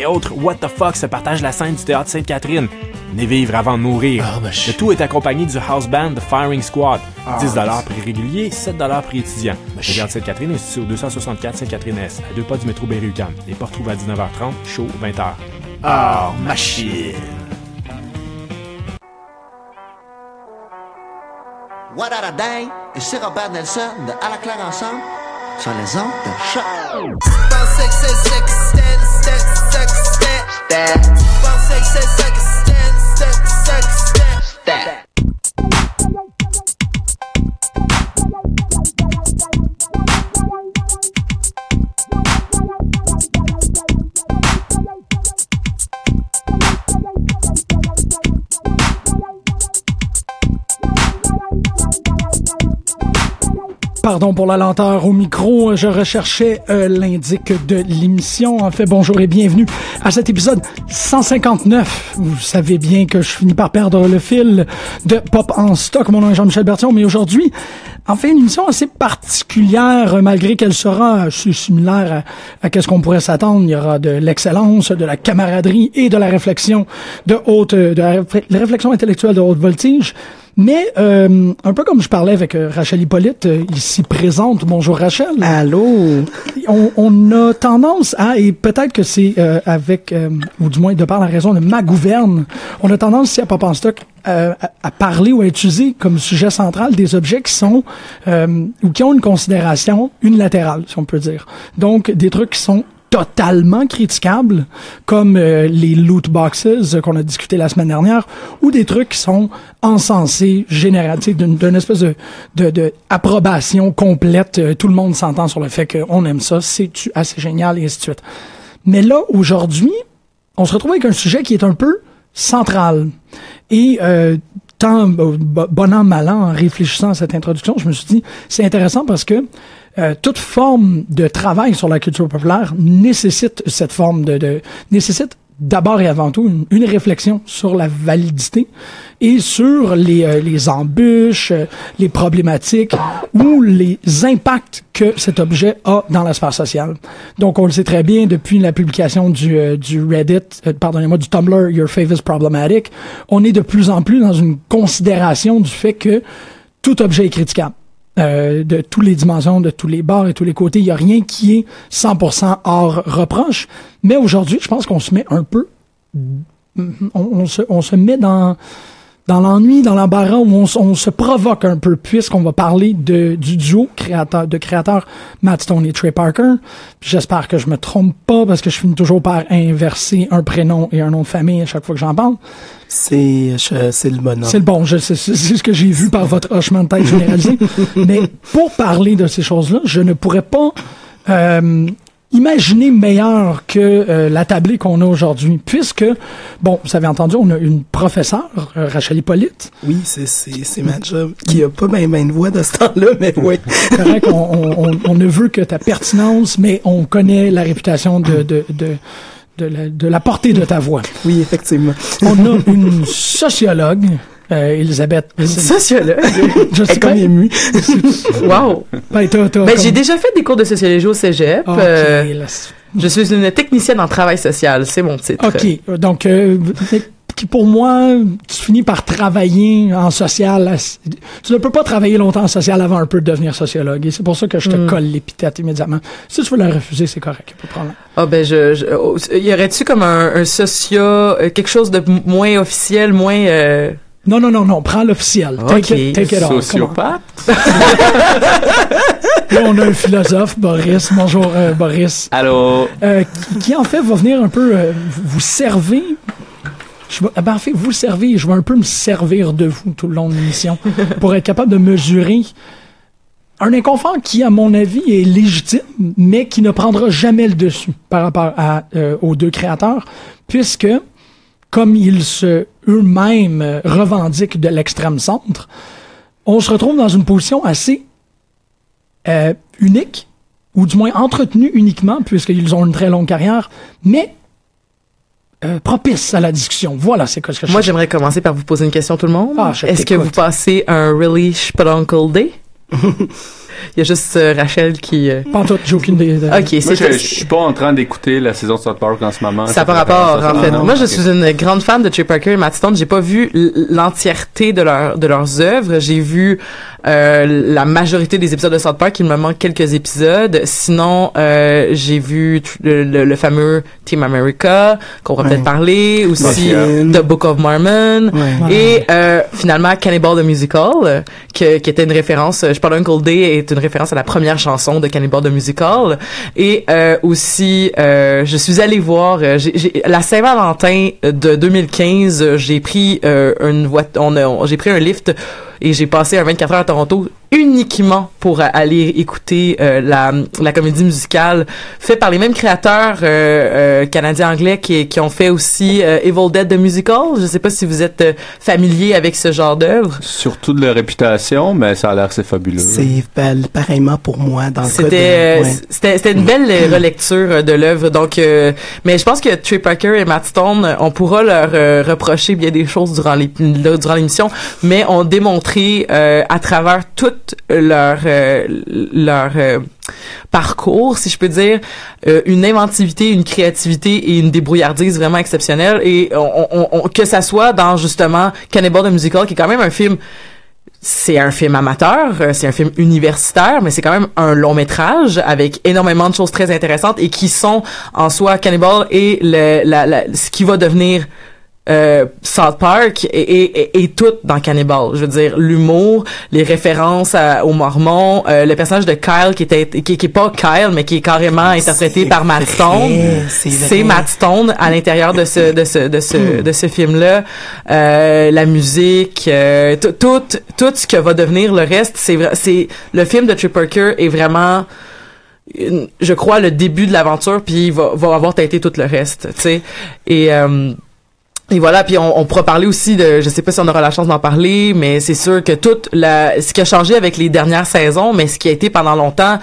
et autres What the fuck se partagent la scène du théâtre Sainte-Catherine. Venez vivre avant de mourir. Ah, Le tout est accompagné du house band The Firing Squad. Ah, 10 prix régulier, 7 prix étudiant. Le théâtre Sainte-Catherine est situé au 264 Sainte-Catherine-S, à deux pas du métro Berry-UQAM. Les portes trouvent à 19h30, chaud 20h. Ah, machine. What a day? Et c'est Robert Nelson de À la claire ensemble sur les ondes de choc. stack, stack, Pardon pour la lenteur au micro, je recherchais euh, l'indic de l'émission. En fait, bonjour et bienvenue à cet épisode 159. Vous savez bien que je finis par perdre le fil de Pop en stock. Mon nom est Jean-Michel Bertillon, mais aujourd'hui, en fait, une émission assez particulière, euh, malgré qu'elle sera assez similaire à, ce qu'on pourrait s'attendre. Il y aura de l'excellence, de la camaraderie et de la réflexion de haute, de la réfle- la réflexion intellectuelle de haute voltige. Mais euh, un peu comme je parlais avec euh, Rachel Hippolyte, euh, ici présente. Bonjour Rachel. Allô? On, on a tendance à, et peut-être que c'est euh, avec, euh, ou du moins de par la raison de ma gouverne, on a tendance ici à Pop en Stock euh, à, à parler ou à utiliser comme sujet central des objets qui sont euh, ou qui ont une considération unilatérale, si on peut dire. Donc des trucs qui sont totalement critiquables, comme euh, les loot boxes euh, qu'on a discuté la semaine dernière, ou des trucs qui sont encensés, sais, d'une espèce de, de, de complète. Euh, tout le monde s'entend sur le fait qu'on aime ça, c'est assez génial, et ainsi de suite. Mais là, aujourd'hui, on se retrouve avec un sujet qui est un peu central. Et euh, tant bo- bon an, mal an, en réfléchissant à cette introduction, je me suis dit, c'est intéressant parce que euh, toute forme de travail sur la culture populaire nécessite cette forme de, de nécessite d'abord et avant tout une, réflexion sur la validité et sur les, euh, les embûches, euh, les problématiques ou les impacts que cet objet a dans la sphère sociale. Donc, on le sait très bien depuis la publication du, euh, du Reddit, euh, pardonnez-moi, du Tumblr Your is Problematic, on est de plus en plus dans une considération du fait que tout objet est critiquable. Euh, de toutes les dimensions, de tous les bords et tous les côtés. Il n'y a rien qui est 100% hors reproche. Mais aujourd'hui, je pense qu'on se met un peu... On, on se, on se met dans dans l'ennui, dans l'embarras, où on, se provoque un peu, puisqu'on va parler de, du duo créateur, de créateurs Matt Stone et Trey Parker. J'espère que je me trompe pas, parce que je finis toujours par inverser un prénom et un nom de famille à chaque fois que j'en parle. C'est le bonhomme. C'est le bon, c'est ce que j'ai vu par votre hochement de tête généralisé. Mais pour parler de ces choses-là, je ne pourrais pas euh, imaginer meilleur que euh, la tablée qu'on a aujourd'hui, puisque, bon, vous avez entendu, on a une professeure, euh, Rachel Hippolyte, Oui, c'est c'est c'est ma job. Qui a pas ben ben de voix de ce temps-là, mais oui. correct, on, on- on ne veut que ta pertinence, mais on connaît la réputation de, de, de, de, la, de la portée de ta voix. Oui, effectivement. On a une sociologue, euh, Elisabeth. Sociologue. Je est comme émue. wow. Ben, Ben, comme- j'ai déjà fait des cours de sociologie au cégep. Ok, Euh, là, je suis une technicienne en travail social. C'est mon titre. OK. Donc, euh, qui pour moi, tu finis par travailler en social. Tu ne peux pas travailler longtemps en social avant un peu de devenir sociologue. Et c'est pour ça que je te Mm. colle l'épithète immédiatement. Si tu veux la refuser, c'est correct. Pas de problème. Ah ben je, je oh, y aurait-tu comme un, un socio euh, quelque chose de moins officiel, moins euh, Non, non, non, non. Prends l'officiel. Take Ok. it, take it off. Come on. Sociopathe? Là, on a un philosophe, Boris. Bonjour, euh, Boris. Allô? Euh, qui, qui, en fait va venir un peu euh, vous vous servir. Je vais, ben, en fait, vous servez, je vais un peu me servir de vous tout le long de l'émission pour être capable de mesurer un inconfort qui, à mon avis, est légitime, mais qui ne prendra jamais le dessus par rapport à, euh, aux deux créateurs, puisque, comme ils se eux-mêmes euh, revendiquent de l'extrême centre, on se retrouve dans une position assez euh, unique, ou du moins entretenue uniquement, puisqu'ils ont une très longue carrière, mais euh, propice à la discussion. Voilà, c'est quoi ce que je Moi, j'aimerais commencer par vous poser une question tout le monde. Ah, je Est-ce que vous passez un really Speluncle Day y a juste euh, Rachel qui. euh, Pas en tout, j'ai aucune idée. de- Ok, Moi, je, c'est je suis pas en train d'écouter la saison de South Park en ce moment. Ça n'a pas rapport, en fait. Non, Moi, je suis une grande fan de Trey Parker et Matt Stone. J'ai pas vu l'entièreté de, leur, de leurs œuvres. J'ai vu euh, la majorité des épisodes de South Park. Il me manque quelques épisodes. Sinon, euh, j'ai vu le, le- le fameux Team America, qu'on va Ouais. peut-être parler. Aussi, Mafia. The Book of Mormon. Ouais. Et euh, finalement, Cannibal the Musical, euh, que, qui était une référence, euh, je parle Uncle Day est une référence à la première chanson de Cannibal the Musical. Et euh, aussi, euh, je suis allée voir, euh, j'ai- j'ai- la Saint-Valentin de 2015, euh, j'ai pris euh, une voiture, on, on- j'ai pris un lift et j'ai passé un 24 heures à Toronto uniquement pour aller écouter euh, la, la comédie musicale faite par les mêmes créateurs euh, euh, canadiens-anglais qui, qui ont fait aussi euh, Evil Dead the Musical. Je sais pas si vous êtes euh, familier avec ce genre d'œuvre. Surtout de leur réputation, mais ça a l'air c'est fabuleux. C'est pareillement pour moi dans le cas C'était de... euh, ouais. c'était c'était une belle euh, relecture de l'œuvre donc euh, mais je pense que Trey Parker et Matt Stone on pourra leur euh, reprocher bien des choses durant les durant l'émission mais ont démontré euh, à travers toute leur euh, leur euh, parcours si je peux dire euh, une inventivité une créativité et une débrouillardise vraiment exceptionnelle. Et on, on- on- que ça soit dans justement Cannibal the Musical qui est quand même un film c'est un film amateur, euh, c'est un film universitaire, mais c'est quand même un long métrage avec énormément de choses très intéressantes et qui sont en soi Cannibal et le, la, la- ce qui va devenir euh, South Park et, et, et, et tout dans Cannibal. Je veux dire, l'humour, les références à- aux Mormons, euh, le personnage de Kyle qui était qui, qui est pas Kyle mais qui est carrément interprété par Matt Stone. c'est. Matt Stone à l'intérieur de ce de ce de ce de ce film là. Euh, la musique, euh, tout tout ce que va devenir le reste, c'est c'est le film de Trey Parker est vraiment je crois le début de l'aventure puis il va va avoir teinté tout le reste, tu sais. Et euh, et voilà, puis on, pourra parler aussi de, je sais pas si on aura la chance d'en parler, mais c'est sûr que toute la, ce qui a changé avec les dernières saisons, mais ce qui a été pendant longtemps,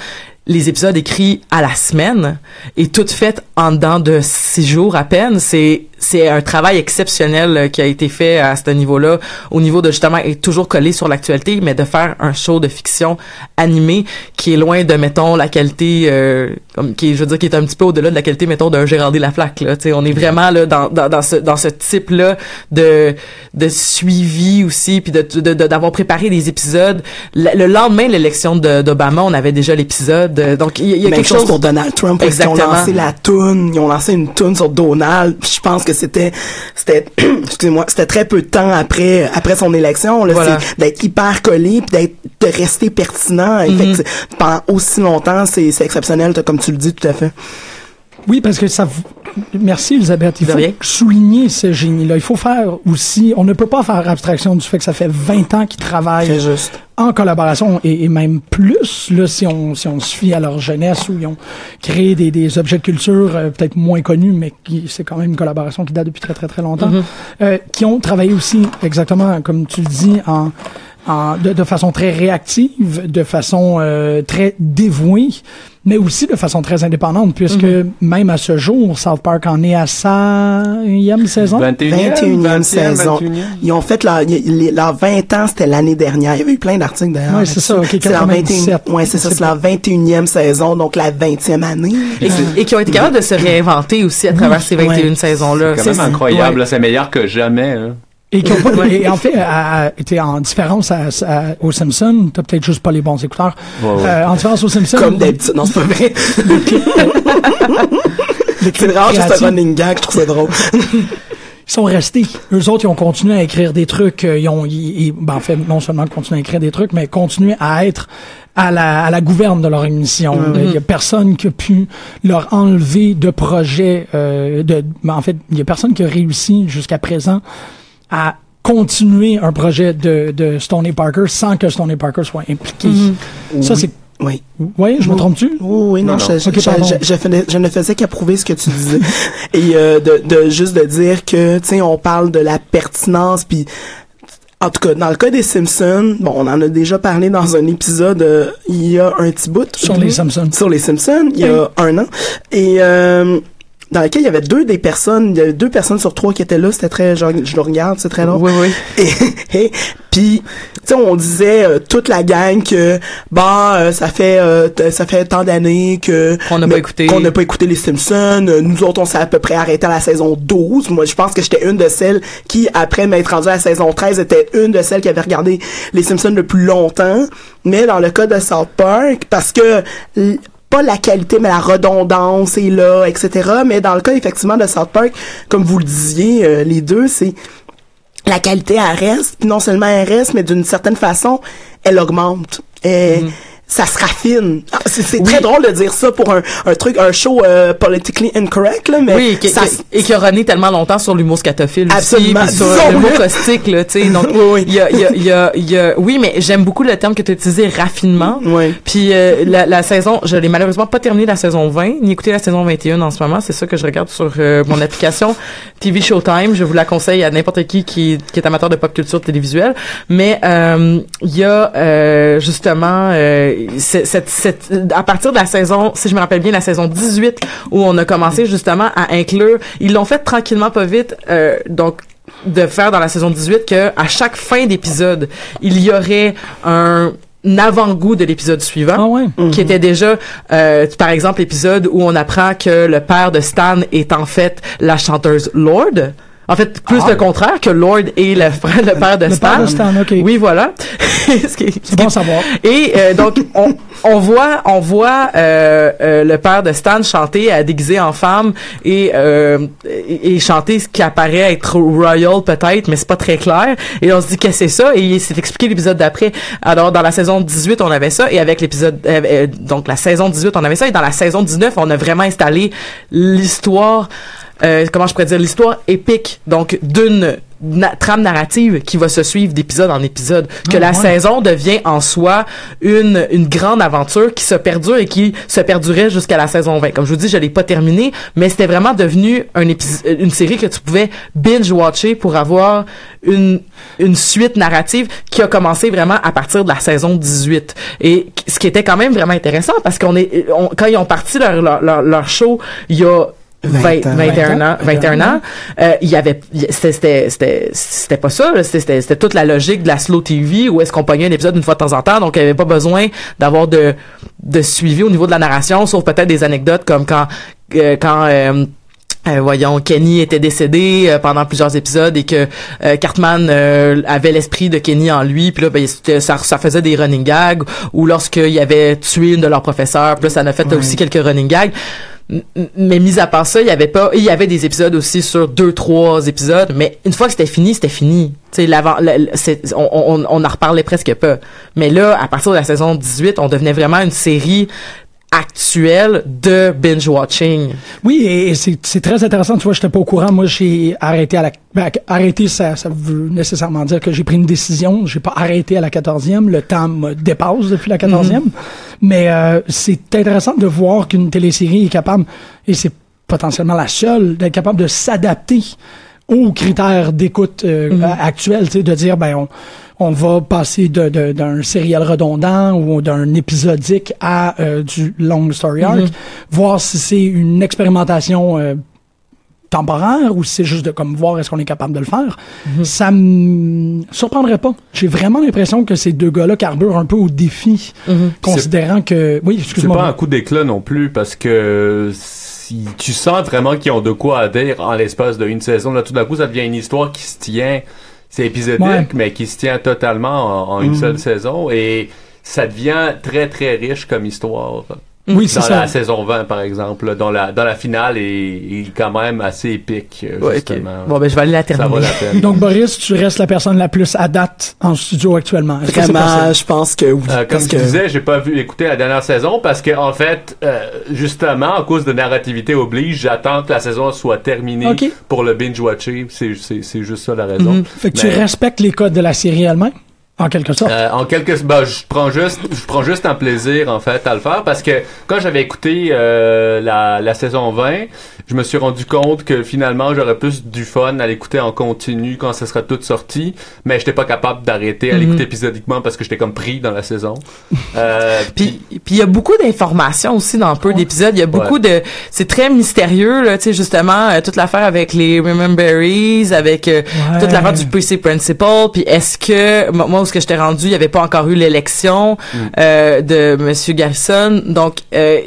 les épisodes écrits à la semaine et tout fait en dedans de six jours à peine, c'est c'est un travail exceptionnel euh, qui a été fait à ce niveau-là, au niveau de justement être toujours collé sur l'actualité, mais de faire un show de fiction animé qui est loin de mettons la qualité, euh, comme qui est, je veux dire qui est un petit peu au-delà de la qualité mettons d'un Géraldé Laflaque là, tu sais, on est vraiment là dans dans, dans ce dans ce type là de de suivi aussi, puis de de- de- d'avoir préparé des épisodes. Le, le lendemain de l'élection de- d'Obama, on avait déjà l'épisode, euh, donc il y, y a Même quelque chose pour Donald Trump parce qu'ils ont Exactement. lancé la toune, ils ont lancé une toune sur Donald. Je pense que c'était c'était excusez-moi, c'était très peu de temps après après son élection là, Voilà. c'est d'être hyper collé puis d'être de rester pertinent. Effecti- pendant aussi longtemps, c'est c'est exceptionnel comme tu le dis tout à fait. Oui, parce que ça. Merci, Elisabeth. Il faut souligner ce génie-là. Il faut faire aussi. On ne peut pas faire abstraction du fait que ça fait 20 ans qu'ils travaillent juste. en collaboration et, et même plus, là, si on, si on se fie à leur jeunesse où ils ont créé des, des objets de culture euh, peut-être moins connus, mais qui c'est quand même une collaboration qui date depuis très très très longtemps, euh, qui ont travaillé aussi exactement comme tu le dis en, en de, de façon très réactive, de façon euh, très dévouée, mais aussi de façon très indépendante, puisque même à ce jour, South Park en est à sa e saison. 21e, 21e saison. 21e. Ils ont fait leur, leur 20 ans, c'était l'année dernière. Il y avait eu plein d'articles d'ailleurs. Ouais, c'est ça, là-dessus. ok, C'est leur 97. 21 ouais, c'est ça, c'est leur 21e saison, donc la 20e année. et, et qui ont été capables de se réinventer aussi à travers ces 21 Ouais. saisons-là. C'est quand même incroyable, ouais. là, c'est meilleur que jamais. hein. Et, qui ont pas, et en fait, à, en différence à, aux Simpsons, t'as peut-être juste pas les bons écouteurs. Ouais, ouais. Euh, en différence aux Simpsons, Comme d'habitude. Non, c'est pas vrai. c'est vraiment juste un running gag, je trouve ça drôle. ils sont restés. Eux autres, ils ont continué à écrire des trucs. euh, Ils ont, ils- ils- ben, en fait, non seulement continué à écrire des trucs, mais continué à être à la, à la gouverne de leur émission. Mm-hmm. Il y a personne qui a pu leur enlever de projet. Euh, de, ben, en fait, il y a personne qui a réussi jusqu'à présent à continuer un projet de, de Stoney Parker sans que Stoney Parker soit impliqué. Ça, c'est... Oui. Oui, je me trompe-tu? Oui, oui, non, Non, je, non. je- Ok, je- pardon. je- je faisais- je ne faisais qu'approuver ce que tu disais. Et euh, de, de juste de dire que, tu sais, on parle de la pertinence, puis en tout cas, dans le cas des Simpsons, bon, on en a déjà parlé dans un épisode euh, il y a un petit bout. Sur les Simpsons. Sur les Simpsons, il y a un an. Et euh, dans lequel il y avait deux des personnes, il y avait deux personnes sur trois qui étaient là. C'était très, genre, je le regarde, c'est très long. Oui, oui. Et, et- puis, tu sais, on disait euh, toute la gang que, bah, euh, ça fait, euh, ça fait tant d'années que Qu'on n'a pas écouté. qu'on n'a pas écouté les Simpsons. Euh, Nous autres, on s'est à peu près arrêté à la saison 12. Moi, je pense que j'étais une de celles qui, après m'être rendue à la saison 13, était une de celles qui avait regardé les Simpsons le plus longtemps. Mais dans le cas de South Park, parce que pas la qualité, mais la redondance est là, etc. Mais dans le cas, effectivement, de South Park, comme vous le disiez, euh, les deux, c'est la qualité, elle reste. Puis non seulement elle reste, mais d'une certaine façon, elle augmente. Et ça se raffine. Ah, C'est c'est très drôle de dire ça pour un, un truc, un show euh, politically incorrect, là, mais Oui, et qui, ça, qui- et qui a runné tellement longtemps sur l'humour scatophile aussi, Absolument. puis sur l'humour caustique, là, tu sais. Donc, Oui, oui. il y a, il y a, il y a, y a- oui, mais j'aime beaucoup le terme que tu as utilisé, raffinement. Oui. Puis euh, la, la saison, je l'ai malheureusement pas terminé la saison 20, ni écouté la saison 21 en ce moment. C'est ça que je regarde sur euh, mon application TV Showtime. Je vous la conseille à n'importe qui qui, qui est amateur de pop culture télévisuelle. Mais euh, il y a euh, justement euh, cette, cette, à partir de la saison, si je me rappelle bien, la saison 18 où on a commencé justement à inclure. Ils l'ont fait tranquillement, pas vite. euh, donc de faire dans la saison 18 que à chaque fin d'épisode, il y aurait un avant-goût de l'épisode suivant Ah ouais. qui était déjà euh, par exemple l'épisode où on apprend que le père de Stan est en fait la chanteuse Lord en fait plus le contraire que Lord est le frère le père de Le Stan père de Stan, ok. oui voilà. C'est bon savoir. et euh, donc on, on voit on voit euh, euh, le père de Stan chanter à déguiser en femme et, euh, et et chanter ce qui apparaît être royal peut-être mais c'est pas très clair. Et on se dit que c'est ça et c'est expliqué l'épisode d'après. Alors dans la saison 18 on avait ça et avec l'épisode euh, euh, donc la saison 18 on avait ça et dans la saison 19 on a vraiment installé l'histoire euh, comment je pourrais dire l'histoire épique donc d'une na- trame narrative qui va se suivre d'épisode en épisode. Que Ah, la ouais. saison devient en soi une une grande aventure qui se perdure et qui se perdurait jusqu'à la saison 20 comme je vous dis je l'ai pas terminé mais c'était vraiment devenu un épis- une série que tu pouvais binge watcher pour avoir une une suite narrative qui a commencé vraiment à partir de la saison 18 et ce qui était quand même vraiment intéressant parce qu'on est on- quand ils ont parti leur leur, leur, leur show il y a 20, 20 ans. 21 ans, 21 ans, euh, il y avait, c'était, c'était, c'était, pas ça, c'était, c'était, toute la logique de la slow TV où est-ce qu'on pognait un épisode une fois de temps en temps, donc il y avait pas besoin d'avoir de, de suivi au niveau de la narration, sauf peut-être des anecdotes comme quand, euh, quand, euh, euh, voyons, Kenny était décédé euh, pendant plusieurs épisodes et que euh, Cartman avait l'esprit de Kenny en lui, puis là, ben, ça, ça faisait des running gags, ou lorsqu'il avait tué une de leurs professeurs, puis là, ça en a fait aussi quelques running gags. Mais mis à part ça, il y avait pas, il y avait des épisodes aussi sur deux, trois épisodes, mais une fois que c'était fini, c'était fini. Tu sais, l'avant, on, on, on en reparlait presque pas. Mais là, à partir de la saison 18, on devenait vraiment une série actuelle de binge watching. Oui, et, et c'est très intéressant. Tu vois, j'étais pas au courant. Moi, j'ai arrêté à la. ben, arrêter, ça, ça veut nécessairement dire que j'ai pris une décision. J'ai pas arrêté à la 14e. Le temps me dépasse depuis la 14e. Mais euh, c'est intéressant de voir qu'une télésérie est capable, et c'est potentiellement la seule, d'être capable de s'adapter aux critères d'écoute euh, a- actuels, tu sais, de dire ben on on va passer de- de- d'un serial redondant ou d'un épisodique à euh, du long story arc, voir si c'est une expérimentation euh, temporaire ou si c'est juste de comme voir est-ce qu'on est capable de le faire. Ça me surprendrait pas. J'ai vraiment l'impression que ces deux gars-là carburent un peu au défi, considérant que oui, C'est excuse-moi. pas un coup d'éclat non plus parce que si tu sens vraiment qu'ils ont de quoi à dire en l'espace d'une saison, là tout d'un coup ça devient une histoire qui se tient, c'est épisodique Ouais. mais qui se tient totalement en, en une seule saison et ça devient très très riche comme histoire. Oui, c'est Dans ça. la saison 20 par exemple, là, dans la dans la finale est, est quand même assez épique euh, Ouais, justement. Bon, ben, je vais aller la ça vaut terminer. la peine. Donc Boris, tu restes la personne la plus à date en studio actuellement. Est-ce que c'est Vraiment, je pense que oui. Euh, comme que disais, j'ai pas vu écouter la dernière saison parce que en fait, euh, justement, à cause de narrativité oblige, j'attends que la saison soit terminée Ok. pour le binge watcher. C'est c'est c'est juste ça la raison. Mhm. Fait que tu respectes les codes de la série elle-même? En quelque sorte. Euh, en quelque bah, je prends juste je prends juste un plaisir en fait à le faire parce que quand j'avais écouté euh, la, la saison 20 je me suis rendu compte que finalement j'aurais plus du fun à l'écouter en continu quand ça sera tout sorti mais j'étais pas capable d'arrêter à Mhm. l'écouter épisodiquement parce que j'étais comme pris dans la saison euh, Puis puis il y a beaucoup d'informations aussi dans peu d'épisodes. Il y a beaucoup de c'est très mystérieux là, tu sais justement euh, toute l'affaire avec les Rememberies, avec euh, Ouais. toute l'affaire du PC Principal. Puis est-ce que moi ce que j'étais rendu, il y avait pas encore eu l'élection euh, de Monsieur Garrison. Donc euh,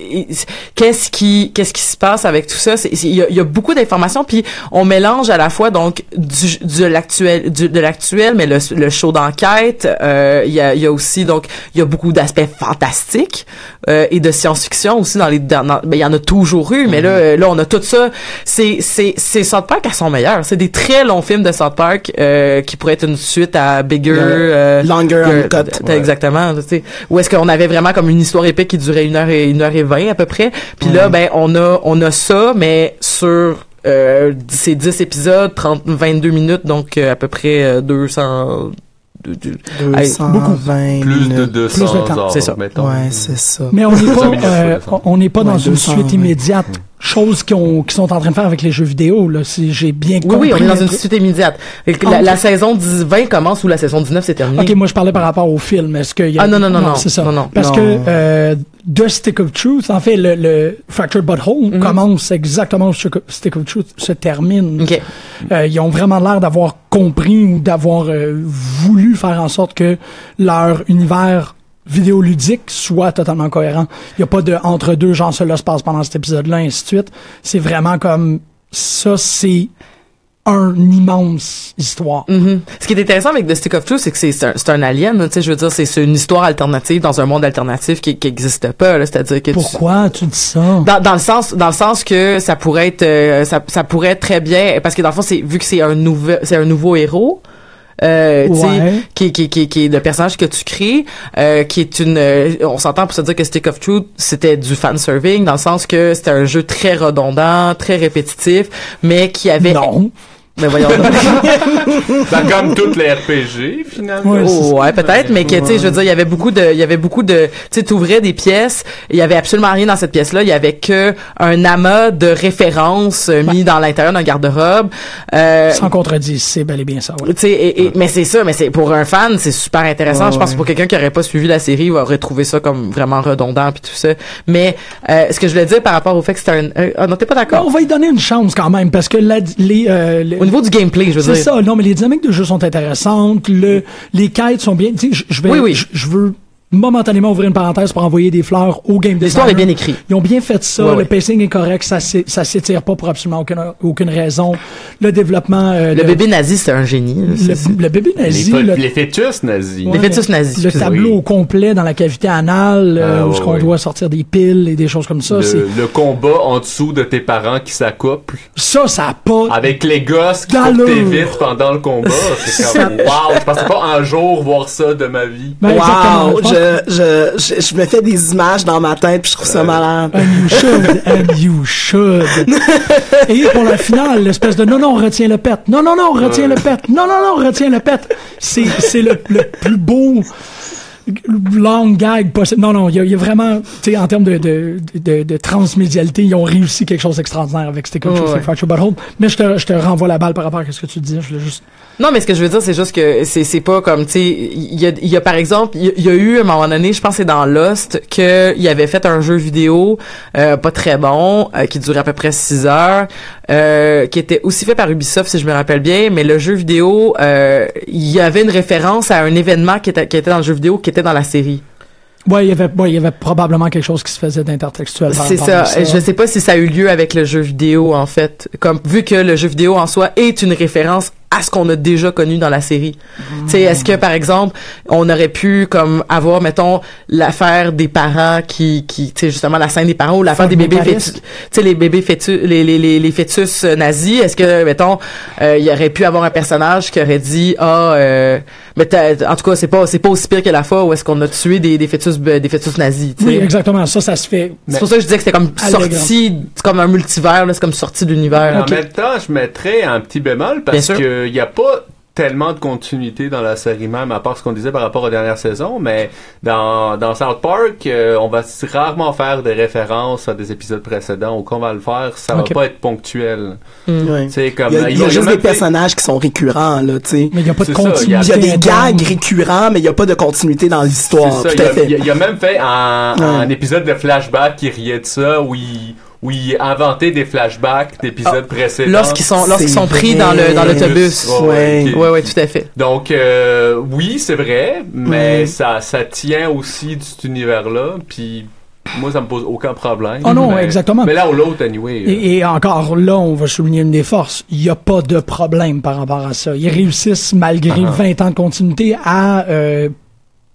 qu'est-ce qui qu'est-ce qui se passe avec tout ça? Il y a, il y a beaucoup d'informations puis on mélange à la fois donc du de l'actuel de l'actuel mais le, le show d'enquête euh, il y a y a aussi donc il y a beaucoup d'aspects fantastiques euh, et de science-fiction aussi dans les dans, dans- ben, il y en a toujours eu mais là euh, là on a tout ça. C'est c'est c'est South Park à son meilleur. C'est des très longs films de South Park euh, qui pourraient être une suite à Bigger euh, Longer que- Uncut. t'as- Exactement. tu sais. Où est-ce qu'on avait vraiment comme une histoire épique qui durait une heure et une heure et vingt à peu près? Puis là, ben on a on a ça, mais sur euh, ces 10 épisodes, 30, 22 minutes, donc euh, à peu près euh, 200... de- de- Hey, 220 plus de minutes. 200 Plus de temps, heures, c'est ça. mettons. Ouais, c'est ça. Mais on n'est 200 pas, euh, ouais, on n'est pas dans Ouais, une 200, suite ouais. immédiate. Chose qu'ils ont- qu'ils sont en train de faire avec les jeux vidéo, là, si j'ai bien Oui, compris. oui, on est dans une suite immédiate. La, la saison 10, 20 commence ou la saison 19 c'est terminé. Ok, moi je parlais par rapport au film. Est-ce qu'il y a Ah, non, non, non, non. c'est ça. Non, non. Parce Non. que euh, The Stick of Truth, en fait, le, le Fractured Butthole Mhm. commence exactement où Stick of- Truth se termine. Ok. Euh, ils ont vraiment l'air d'avoir compris ou d'avoir euh, voulu faire en sorte que leur univers vidéoludique soit totalement cohérent. Il n'y a pas de entre deux genre cela se passe pendant cet épisode-là, ainsi de suite. C'est vraiment comme ça, c'est un immense histoire. Mhm. Ce qui est intéressant avec The Stick of Truth, c'est que c'est un, un alien. Tu sais, je veux dire, c'est une histoire alternative dans un monde alternatif qui qui existe pas. C'est-à-dire que tu- Pourquoi tu dis ça? dans, dans le sens dans le sens que ça pourrait être euh, ça, ça pourrait être très bien parce que dans le fond c'est vu que c'est un nouveau c'est un nouveau héros euh, Ouais. qui, qui, qui, qui est le personnage que tu crées, euh, qui est une, euh, on s'entend pour se dire que Stick of Truth, c'était du fan serving dans le sens que c'était un jeu très redondant, très répétitif, mais qui avait, Non. Mais voyons, Ben, comme toutes les RPG finalement Ouais, c'est Oh, ouais, peut-être, mais que, tu sais, je veux dire, il y avait beaucoup de, il y avait beaucoup de, tu sais, t'ouvrais des pièces, il y avait absolument rien dans cette pièce-là, il y avait que un amas de références euh, mis dans l'intérieur d'un garde-robe. Euh, Sans contredire, c'est bel et bien ça. ouais. tu sais, et, et- mais c'est ça, mais c'est pour un fan, c'est super intéressant. Ouais, je pense que ouais. pour quelqu'un qui aurait pas suivi la série, il aurait trouvé ça comme vraiment redondant puis tout ça. Mais euh, ce que je voulais dire par rapport au fait que c'était un, euh, ah non, t'es pas d'accord on va y donner une chance quand même parce que la, les, euh, les- niveau du gameplay, je veux c'est dire. ça. Non, mais les dynamiques de jeu sont intéressantes. Le, les quêtes sont bien. Tu sais, je- je vais, Oui, oui. je veux momentanément ouvrir une parenthèse pour envoyer des fleurs au game L'histoire est bien écrite. Ils ont bien fait ça. Ouais, le ouais. pacing est correct. Ça ça s'étire pas pour absolument aucune, aucune raison. Le développement. euh, Le bébé nazi, c'est un génie. Le, bébé les, nazi. fo- le- les fœtus nazis Ouais. Les fœtus nazis. le tableau Oui. au complet dans la cavité anale, euh, Ah, où ouais, ce qu'on ouais. doit sortir des piles et des choses comme ça. le, le combat en dessous de tes parents qui s'accouplent Ça, ça a pas avec les gosses qui D'allure. que t'évites pendant le combat c'est comme wow je pensais pas un jour voir ça de ma vie Ben. Wow, Je je, je, je, je me fais des images dans ma tête puis je trouve ça malade. And you should, and you should. Et pour la finale, l'espèce de non, non, on retient le pet. Non, non, non, on retient le pet. Non, non, non, on retient le pet. C'est, c'est le, le plus beau long gag possible. Non, non, il y, y a vraiment, tu sais, en termes de, de, de, de transmédialité, ils ont réussi quelque chose d'extraordinaire avec Stick ouais. Fracture Butthole. Mais je te, je te renvoie la balle par rapport à ce que tu disais. Je juste Non, mais ce que je veux dire, c'est juste que c'est c'est pas comme tu sais, il y a, y a par exemple, il y a- il y, a eu à un moment donné, je pense que c'est dans Lost que il avait fait un jeu vidéo euh, pas très bon euh, qui durait à peu près 6 heures, euh, qui était aussi fait par Ubisoft si je me rappelle bien, mais le jeu vidéo, euh, il y avait une référence à un événement qui était qui était dans le jeu vidéo qui était dans la série. Ouais, il y avait, ouais, il y avait probablement quelque chose qui se faisait d'intertextuel. C'est ça. ça. Je sais pas si ça a eu lieu avec le jeu vidéo en fait, comme vu que le jeu vidéo en soi est une référence à ce qu'on a déjà connu dans la série. Tu sais, est-ce que par exemple, on aurait pu comme avoir mettons l'affaire des parents qui qui tu sais justement la scène des parents ou l'affaire des bébés fœtus, tu sais les bébés fœtus les les les, les fœtus euh, nazis, est-ce que mettons euh, il y aurait pu avoir un personnage qui aurait dit ah euh, mais t'as- en tout cas c'est pas c'est pas aussi pire que la fois où est-ce qu'on a tué des des fœtus des fœtus nazis, tu sais. Oui, exactement. Ça, ça se fait. C'est pour ça que je disais que c'était comme sorti, c'est comme un multivers, là, c'est comme sorti de l'univers. En même temps, je mettrais un petit bémol Bien parce sûr. Qu'il n'y a pas tellement de continuité dans la série même, à part ce qu'on disait par rapport aux dernières saisons, mais dans, dans South Park, euh, on va rarement faire des références à des épisodes précédents, ou qu'on va le faire, ça Ok. va pas être ponctuel. C'est comme... Il y a, il y juste des fait- personnages qui sont récurrents, là, tu sais. Mais il n'y a pas de C'est ça, il y a- continuité. Il y a des gags récurrents, mais il n'y a pas de continuité dans l'histoire. Tout il à a, fait. il a- il a même fait un, Ouais. un épisode de flashback qui riait de ça, où il, où il inventait des flashbacks d'épisodes précédents. Lorsqu'ils sont, lorsqu'ils sont pris dans le, dans l'autobus. Ouais, ouais, tout à fait. Donc, euh, oui, c'est vrai, mais ça, ça tient aussi de cet univers-là, puis moi, ça me pose aucun problème. Ah non, mais, exactement. Mais là ou l'autre, anyway. Et, et encore là, on va souligner une des forces. Il n'y a pas de problème par rapport à ça. Ils réussissent, malgré Ah. 20 ans de continuité, à euh,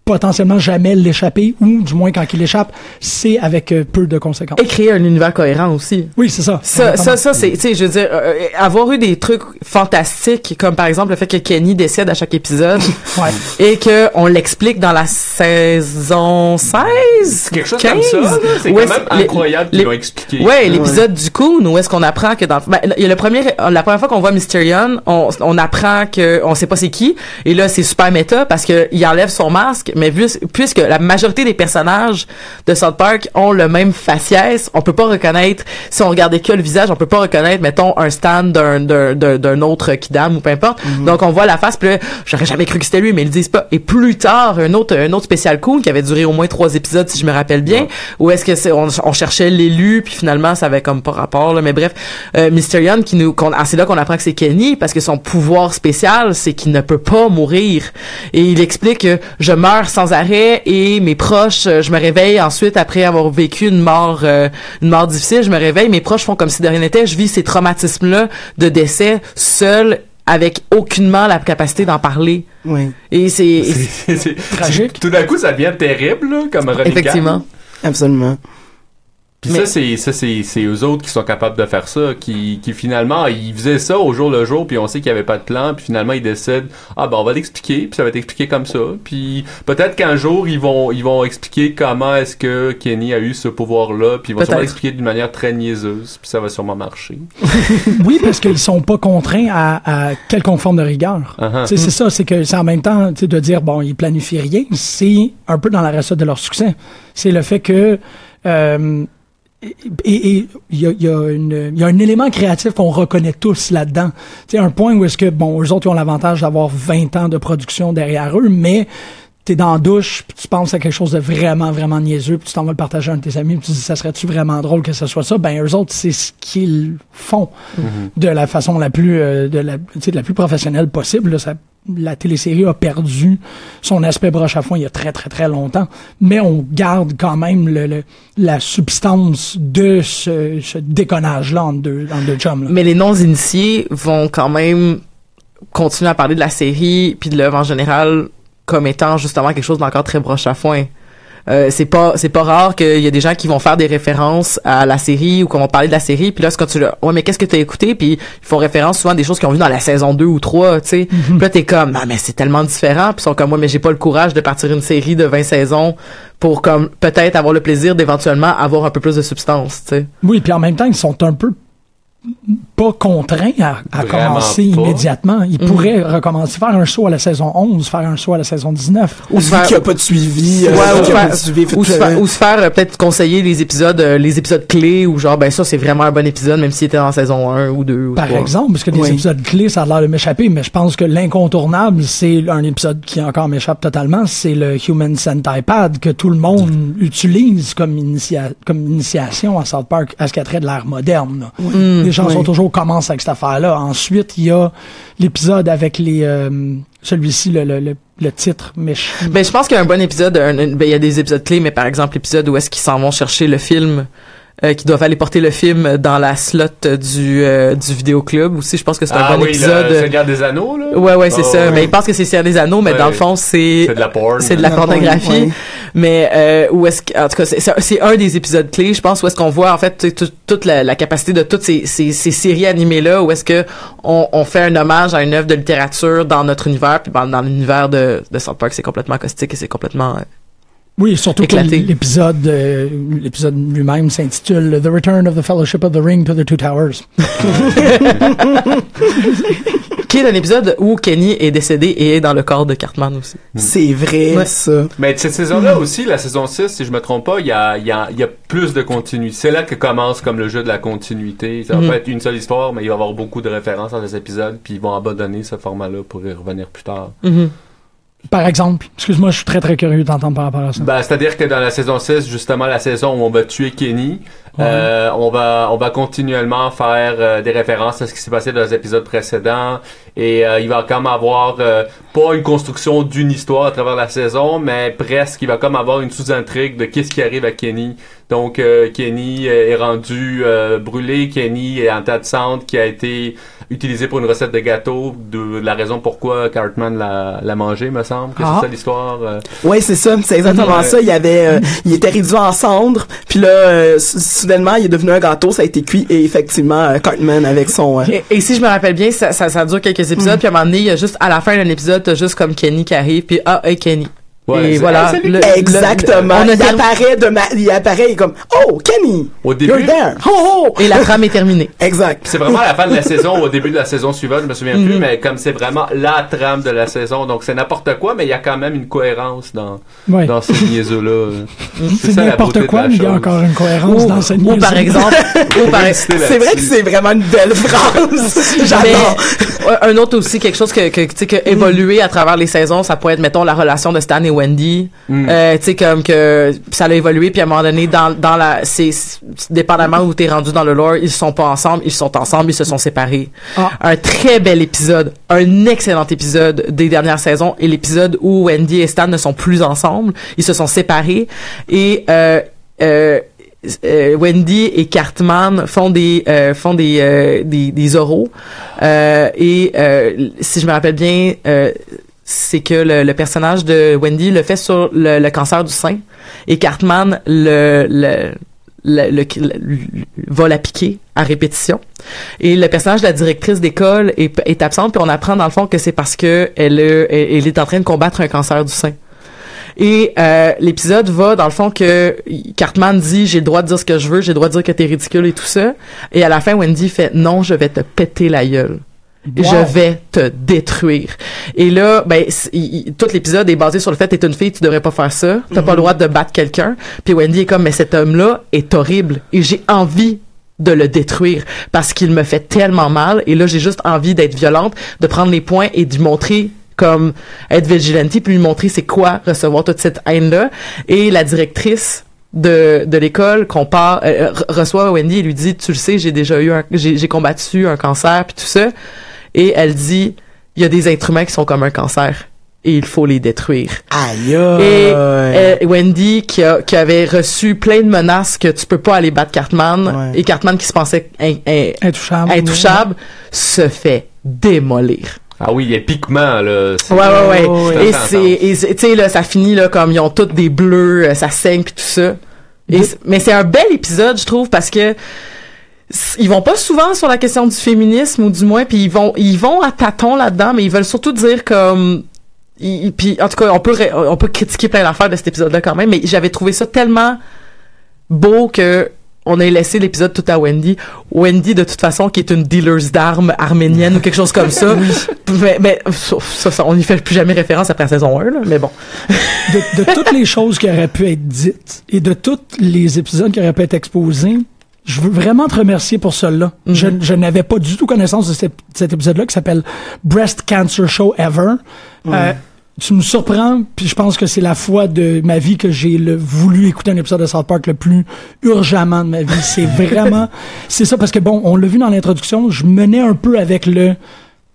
potentiellement jamais l'échapper, ou du moins quand il échappe, c'est avec euh, peu de conséquences. Et créer un univers cohérent aussi. Oui, c'est ça. Ça, ça, ça, c'est, tu sais, je veux dire, euh, avoir eu des trucs fantastiques, comme par exemple le fait que Kenny décède à chaque épisode, Ouais. et que on l'explique dans la saison 16, quelque chose 15, comme ça, là, c'est quand même les- incroyable qu'ils l'ont expliqué. Ouais, l'épisode du Coon où est-ce qu'on apprend que dans ben, il y a le premier la première fois qu'on voit Mysterion, on, on apprend que on sait pas c'est qui et là c'est super méta parce que il enlève son masque mais vu- puisque la majorité des personnages de South Park ont le même faciès, on peut pas reconnaître si on regardait que le visage, on peut pas reconnaître mettons un stand d'un d'un d'un- autre kidam ou peu importe. Donc on voit la face puis j'aurais jamais cru que c'était lui mais ils le disent pas. Et plus tard un autre un autre spécial Coon qui avait duré au moins trois épisodes si je me rappelle bien où est-ce que c'est on, on cherchait l'élu puis finalement ça avait comme pas rapport là. Mais bref euh, Mysterion qui nous qu'on ah, c'est là qu'on apprend que c'est Kenny parce que son pouvoir spécial c'est qu'il ne peut pas mourir. Et il explique que je meurs sans arrêt et mes proches euh, je me réveille ensuite après avoir vécu une mort euh, une mort difficile. Je me réveille mes proches font comme si de rien n'était. Je vis ces traumatismes là de décès seul avec aucunement la capacité d'en parler. Oui, et c'est Tragique. Tout d'un coup, ça devient terrible, là, comme effectivement. Absolument. Puis Mais- ça, c'est ça, c'est c'est eux autres qui sont capables de faire ça, qui, qui finalement, ils faisaient ça au jour le jour, puis on sait qu'il n'y avait pas de plan, puis finalement ils décident, ah ben on va l'expliquer, puis ça va être expliqué comme ça, puis peut-être qu'un jour ils vont ils vont expliquer comment est-ce que Kenny a eu ce pouvoir-là, puis ils vont sûrement l'expliquer d'une manière très niaiseuse, puis ça va sûrement marcher. Oui, parce qu'ils sont pas contraints à, à quelconque forme de rigueur. Uh-huh. C'est ça, c'est que c'est en même temps de dire, bon, ils planifient rien, c'est un peu dans la recette de leur succès. C'est le fait que... euh, et il y a, y, a y a un élément créatif qu'on reconnaît tous là-dedans. Sais, un point où est-ce que, bon, eux autres, ils ont l'avantage d'avoir 20 ans de production derrière eux, mais t'es dans la douche, puis tu penses à quelque chose de vraiment, vraiment niaiseux, puis tu t'en vas le partager à un de tes amis, puis tu dis, ça serait-tu vraiment drôle que ce soit ça? Ben, eux autres, c'est ce qu'ils font de la façon la plus, euh, de la, tu sais, de la plus professionnelle possible. là. Ça- la télésérie a perdu son aspect broche à foin il y a très, très, très longtemps, mais on garde quand même le, le- la substance de ce, ce déconnage-là entre deux, entre deux chums. là. Mais les non-initiés vont quand même continuer à parler de la série puis de l'œuvre en général comme étant justement quelque chose d'encore très broche à foin. Euh, c'est pas c'est pas rare qu'il y a des gens qui vont faire des références à la série ou qu'on va parler de la série puis là c'est quand tu le ouais mais qu'est-ce que t'as écouté? Puis ils font référence souvent à des choses qu'ils ont vu dans la saison 2 ou 3 tu sais. Puis là t'es comme non mais c'est tellement différent. Puis ils sont comme moi mais j'ai pas le courage de partir une série de 20 saisons pour comme peut-être avoir le plaisir d'éventuellement avoir un peu plus de substance tu sais. Oui, puis en même temps, ils sont un peu pas contraints à, commencer pas. immédiatement. Ils pourraient recommencer, faire un saut à la saison 11, faire un saut à la saison 19. ou se faire qu'il n'y a pas de suivi, ou se faire, euh, ou se faire euh, peut-être conseiller les épisodes euh, les épisodes clés ou genre ben ça c'est vraiment un bon épisode même s'il était en saison 1 ou 2 ou Par 3. exemple, parce que les Oui. épisodes clés, ça a l'air de m'échapper, mais je pense que l'incontournable, c'est un épisode qui encore m'échappe totalement, c'est le Human Centipede que tout le monde utilise comme, initia- comme initiation à South Park à ce qui a trait de l'ère moderne. Mm. Gens oui. sont toujours commencent avec cette affaire-là. Ensuite, il y a l'épisode avec les euh, celui-ci, le, le, le, le titre, mais je- Ben je pense qu'il y a un bon épisode ben il y a des épisodes clés mais par exemple l'épisode où est-ce qu'ils s'en vont chercher le film euh, qui doivent aller porter le film dans la slot du euh, du vidéoclub aussi. Je pense que c'est un ah bon oui, épisode. Le Seigneur des Anneaux, là? Ouais ouais c'est Oh, ça. mais ils pensent que c'est Seigneur des Anneaux mais dans le fond c'est C'est de la porn. c'est de la La porn, pornographie. mais euh, où est-ce que en tout cas c'est- c'est c'est un des épisodes clés je pense où est-ce qu'on voit en fait toute la, la capacité de toutes ces, ces, ces séries animées là où est-ce que on, on fait un hommage à une œuvre de littérature dans notre univers puis dans, dans l'univers de, de South Park c'est complètement caustique et c'est complètement euh, Oui, surtout que l'épisode euh, l'épisode lui-même s'intitule The Return of the Fellowship of the Ring to the Two Towers. Qui est un épisode où Kenny est décédé et est dans le corps de Cartman aussi. C'est vrai, Ouais. ça. Mais cette saison-là aussi, la saison 6, si je me trompe pas, il y a, il y, a, il y a plus de continuité. C'est là que commence comme le jeu de la continuité. Ça va pas être une seule histoire, mais il va y avoir beaucoup de références dans les épisodes, puis ils vont abandonner ce format-là pour y revenir plus tard. Mhm. Par exemple, excuse-moi, je suis très très curieux d'entendre par rapport à ça. Ben, c'est-à-dire que dans la saison 6, justement, la saison où on va tuer Kenny, euh, on va on va continuellement faire euh, des références à ce qui s'est passé dans les épisodes précédents et euh, il va quand même avoir euh, pas une construction d'une histoire à travers la saison, mais presque il va comme avoir une sous-intrigue de qu'est-ce qui arrive à Kenny. Donc euh, Kenny euh, est rendu euh, brûlé, Kenny est en tas de cendres qui a été utilisé pour une recette de gâteau, de la raison pourquoi Cartman l'a mangé, me semble. que Ah. C'est ça l'histoire. Ouais, c'est ça, c'est exactement Ouais. ça. Il avait, euh, il était réduit en cendres, puis là, euh, soudainement, il est devenu un gâteau, ça a été cuit, et effectivement, euh, Cartman avec son... euh, Et, et si je me rappelle bien, ça, ça, ça dure quelques épisodes, puis à un moment donné, il y a juste, à la fin d'un épisode, t'as juste comme Kenny qui arrive, puis ah, hey Kenny. Ouais, et c'est- voilà. c'est le- Exactement. le- on a il apparaît de ma- il apparaît il est comme oh Kenny, Au début, you're there. Oh, oh. Et la trame est terminée. Exact. C'est vraiment à la fin de la saison ou au début de la saison suivante, je me souviens plus, Mhm. mais comme c'est vraiment la trame de la saison, donc c'est n'importe quoi, mais il y a quand même une cohérence dans, Ouais. dans ces niaiseux-là. C'est ça, la n'importe quoi, mais il y a encore une cohérence Ou, dans cette ou par niaiserie. exemple, ou par Insister C'est vrai que c'est vraiment une belle phrase. J'adore. Un autre aussi, quelque chose que, que, tu sais, que évoluer à travers les saisons, ça pourrait être, mettons, la relation de Stan et Wendy. Mm. Euh, tu sais, comme que ça a évolué, puis à un moment donné, dans, dans la, c'est, dépendamment où t'es rendu dans le lore, ils sont pas ensemble, ils sont ensemble, ils se sont séparés. Ah. Un très bel épisode, un excellent épisode des dernières saisons, et l'épisode où Wendy et Stan ne sont plus ensemble, ils se sont séparés, et, euh, euh, euh, Wendy et Cartman font des euh, font des, euh, des des oraux et si je me rappelle bien c'est que le, le personnage de Wendy le fait sur le, le cancer du sein et Cartman le, le le, le- le- va la piquer à répétition et le personnage de la directrice d'école est, est absente puis on apprend dans le fond que c'est parce que elle, euh, elle elle est en train de combattre un cancer du sein et euh, l'épisode va dans le fond que Cartman dit j'ai le droit de dire ce que je veux, j'ai le droit de dire que t'es ridicule et tout ça. Et à la fin Wendy fait non, je vais te péter la gueule. Wow. Je vais te détruire. Et là, ben, c- il- il- tout l'épisode est basé sur le fait t'es une fille, tu devrais pas faire ça. T'as pas le droit de battre quelqu'un. Puis Wendy est comme mais cet homme-là est horrible et j'ai envie de le détruire parce qu'il me fait tellement mal et là j'ai juste envie d'être violente, de prendre les points et de lui montrer comme être vigilante puis lui montrer c'est quoi recevoir toute cette haine là et la directrice de, de l'école compare euh, re- reçoit Wendy et lui dit tu le sais j'ai déjà eu j'ai combattu un cancer puis tout ça et elle dit il y a des êtres humains qui sont comme un cancer et il faut les détruire Aïe. et euh, Wendy qui, a- qui avait reçu plein de menaces que tu peux pas aller battre Cartman Ouais. et Cartman qui se pensait in- in- Intouchable. intouchable se fait démolir. Ah oui, épiquement, là. Ouais ouais ouais. Oh, Et c'est tu sais là ça finit là comme ils ont toutes des bleus, euh, ça saigne puis tout ça. Et mais c'est un bel épisode je trouve parce que ils vont pas souvent sur la question du féminisme ou du moins puis ils vont ils vont à tâtons là-dedans mais ils veulent surtout dire comme ils- puis en tout cas on peut on peut critiquer plein d'affaires de cet épisode-là quand même mais j'avais trouvé ça tellement beau que on a laissé l'épisode tout à Wendy. Wendy, de toute façon, qui est une dealer d'armes arménienne ou quelque chose comme ça. mais, mais ça, ça, on n'y fait plus jamais référence après la saison 1, là, mais bon. de, de toutes les choses qui auraient pu être dites et de tous les épisodes qui auraient pu être exposés, je veux vraiment te remercier pour cela. Je, je n'avais pas du tout connaissance de cet, cet épisode-là qui s'appelle Breast Cancer Show Ever. Euh, tu me surprends, puis je pense que c'est la fois de ma vie que j'ai voulu écouter un épisode de South Park le plus urgemment de ma vie. C'est vraiment, c'est ça parce que bon, on l'a vu dans l'introduction, je menais un peu avec le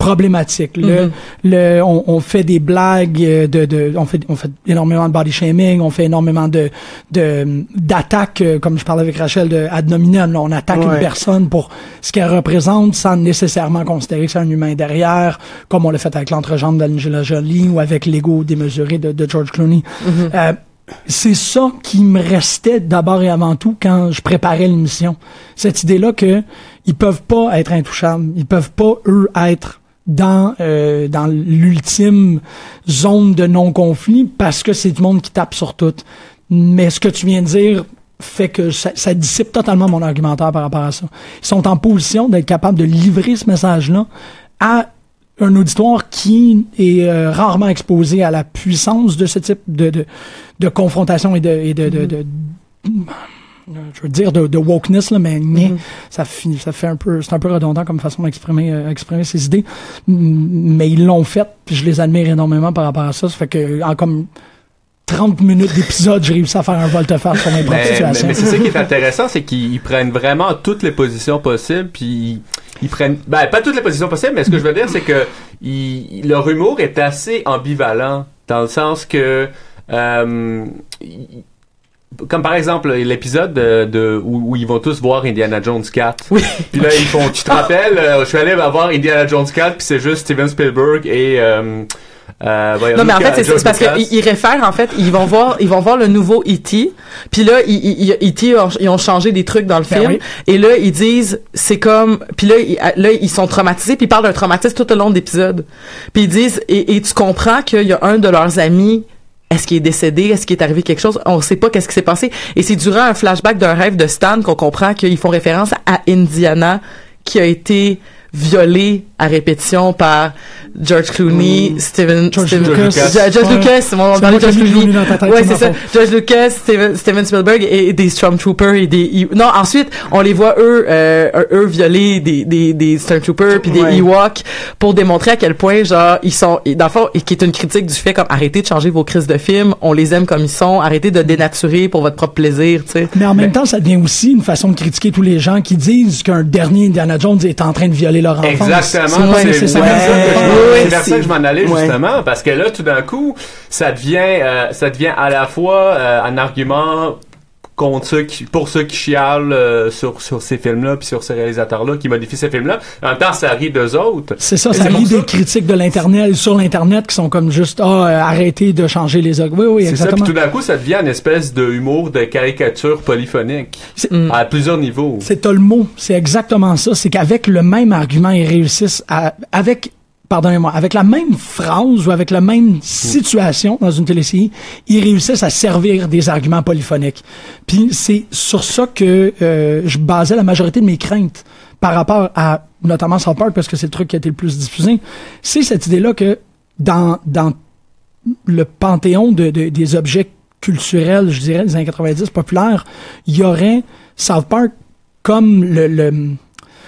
problématique. Le, Mhm. le, on, on fait des blagues euh, de, de, on fait, on fait énormément de body shaming, on fait énormément de, de d'attaques, euh, comme je parlais avec Rachel de ad nominem. là. on attaque Ouais. une personne pour ce qu'elle représente, sans nécessairement considérer que c'est un humain derrière, comme on l'a fait avec l'entrejambe d'Angela Jolie ou avec l'ego démesuré de, de George Clooney. Euh, c'est ça qui me restait d'abord et avant tout quand je préparais l'émission. Cette idée-là que ils peuvent pas être intouchables, ils peuvent pas eux être dans euh, dans l'ultime zone de non-conflit parce que c'est du monde qui tape sur tout. Mais ce que tu viens de dire fait que ça, ça dissipe totalement mon argumentaire par rapport à ça. Ils sont en position d'être capables de livrer ce message-là à un auditoire qui est euh, rarement exposé à la puissance de ce type de, de, de confrontation et de, et de, de, de- je veux dire de, de wokeness là, mais, mais ça finit, ça fait un peu, c'est un peu redondant comme façon d'exprimer euh, exprimer ses idées. Mais ils l'ont fait, puis je les admire énormément par rapport à ça. Ça fait que en comme 30 minutes d'épisode, j'ai réussi à faire un volte-face sur mes propres Mais, mais, situations. mais c'est ça qui est intéressant, c'est qu'ils ils prennent vraiment toutes les positions possibles, puis ils, ils prennent, ben pas toutes les positions possibles, mais ce que je veux dire, c'est que ils- leur humour est assez ambivalent dans le sens que, euh, ils- comme par exemple l'épisode de, de- où, où ils vont tous voir Indiana Jones 4. Oui. Puis là ils font, tu te rappelles, euh, je suis allé voir Indiana Jones 4, puis c'est juste Steven Spielberg et euh, euh, Non, mais en fait, c'est- parce qu'ils ils réfèrent, en fait, ils vont voir, ils vont voir le nouveau E.T. Puis là, E.T. ont- ils ont changé des trucs dans le Ben film. oui. Et là, ils disent, c'est comme, puis là, ils, là, ils sont traumatisés, puis ils parlent d'un traumatisme tout au long de l'épisode. Puis ils disent, et, et tu comprends qu'il y a un de leurs amis est-ce qu'il est décédé? Est-ce qu'il est arrivé quelque chose? On sait pas qu'est-ce qui s'est passé. Et c'est durant un flashback d'un rêve de Stan qu'on comprend qu'ils font référence à Indiana qui a été violé à répétition par George Clooney, Steven, George Steven- Lucas. George George Ouais. Lucas, on parlait de George Clooney. Tête, Ouais, c'est ça. George Lucas, Steven, Steven Spielberg et des Stormtroopers et des non ensuite on les voit eux euh, eux violer des des des Stormtroopers puis des Ouais. Ewoks pour démontrer à quel point genre ils sont et dans le fond et qui est une critique du fait comme arrêtez de changer vos crises de films, on les aime comme ils sont, arrêtez de dénaturer pour votre propre plaisir, tu sais. Mais en même temps, ça devient aussi une façon de critiquer tous les gens qui disent qu'un dernier Indiana Jones est en train de violer leur enfance. Exactement, C'est- vers ça que je- Ouais, c'est vers ça c'est- que je m'en allais ouais. justement, parce que là, tout d'un coup, ça devient, euh, ça devient à la fois euh, un argument contre ceux qui, pour ceux qui chialent euh, sur, sur ces films-là, puis sur ces réalisateurs-là qui modifient ces films-là. En même temps, ça rit d'eux autres. C'est ça, ça ça- des critiques de l'internet sur l'internet qui sont comme juste ah euh, arrêtez de changer les ogres. Oui oui C'est ça, puis exactement. tout d'un coup, ça devient une espèce de humour de caricature polyphonique Mm. à plusieurs niveaux. C'est le mot, c'est exactement ça. C'est qu'avec le même argument, ils réussissent à, avec, pardonnez-moi, avec la même phrase ou avec la même situation dans une télésérie, ils réussissent à servir des arguments polyphoniques. Puis c'est sur ça que euh, je basais la majorité de mes craintes par rapport à notamment South Park parce que c'est le truc qui a été le plus diffusé. C'est cette idée-là que dans dans le panthéon de, de- des objets culturels, je dirais, des années 90 populaires, il y aurait South Park comme le, le-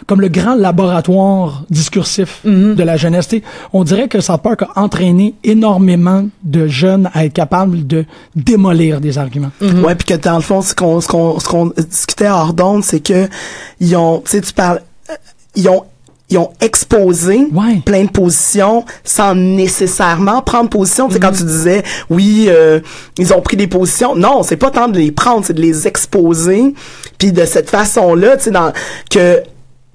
comme le grand laboratoire discursif de la jeunesse. Tu sais, On dirait que South Park a entraîné énormément de jeunes à être capables de démolir des arguments. Ouais, puis que dans le fond, ce qu'on ce qu'on ce qu'on discutait hors d'onde, c'est que ils ont, tu sais, tu parles, euh, ils ont ils ont exposé Ouais. plein de positions sans nécessairement prendre position. Tu sais, quand tu disais, oui, euh, ils ont pris des positions. Non, c'est pas tant de les prendre, c'est de les exposer. Puis de cette façon-là, tu sais, dans que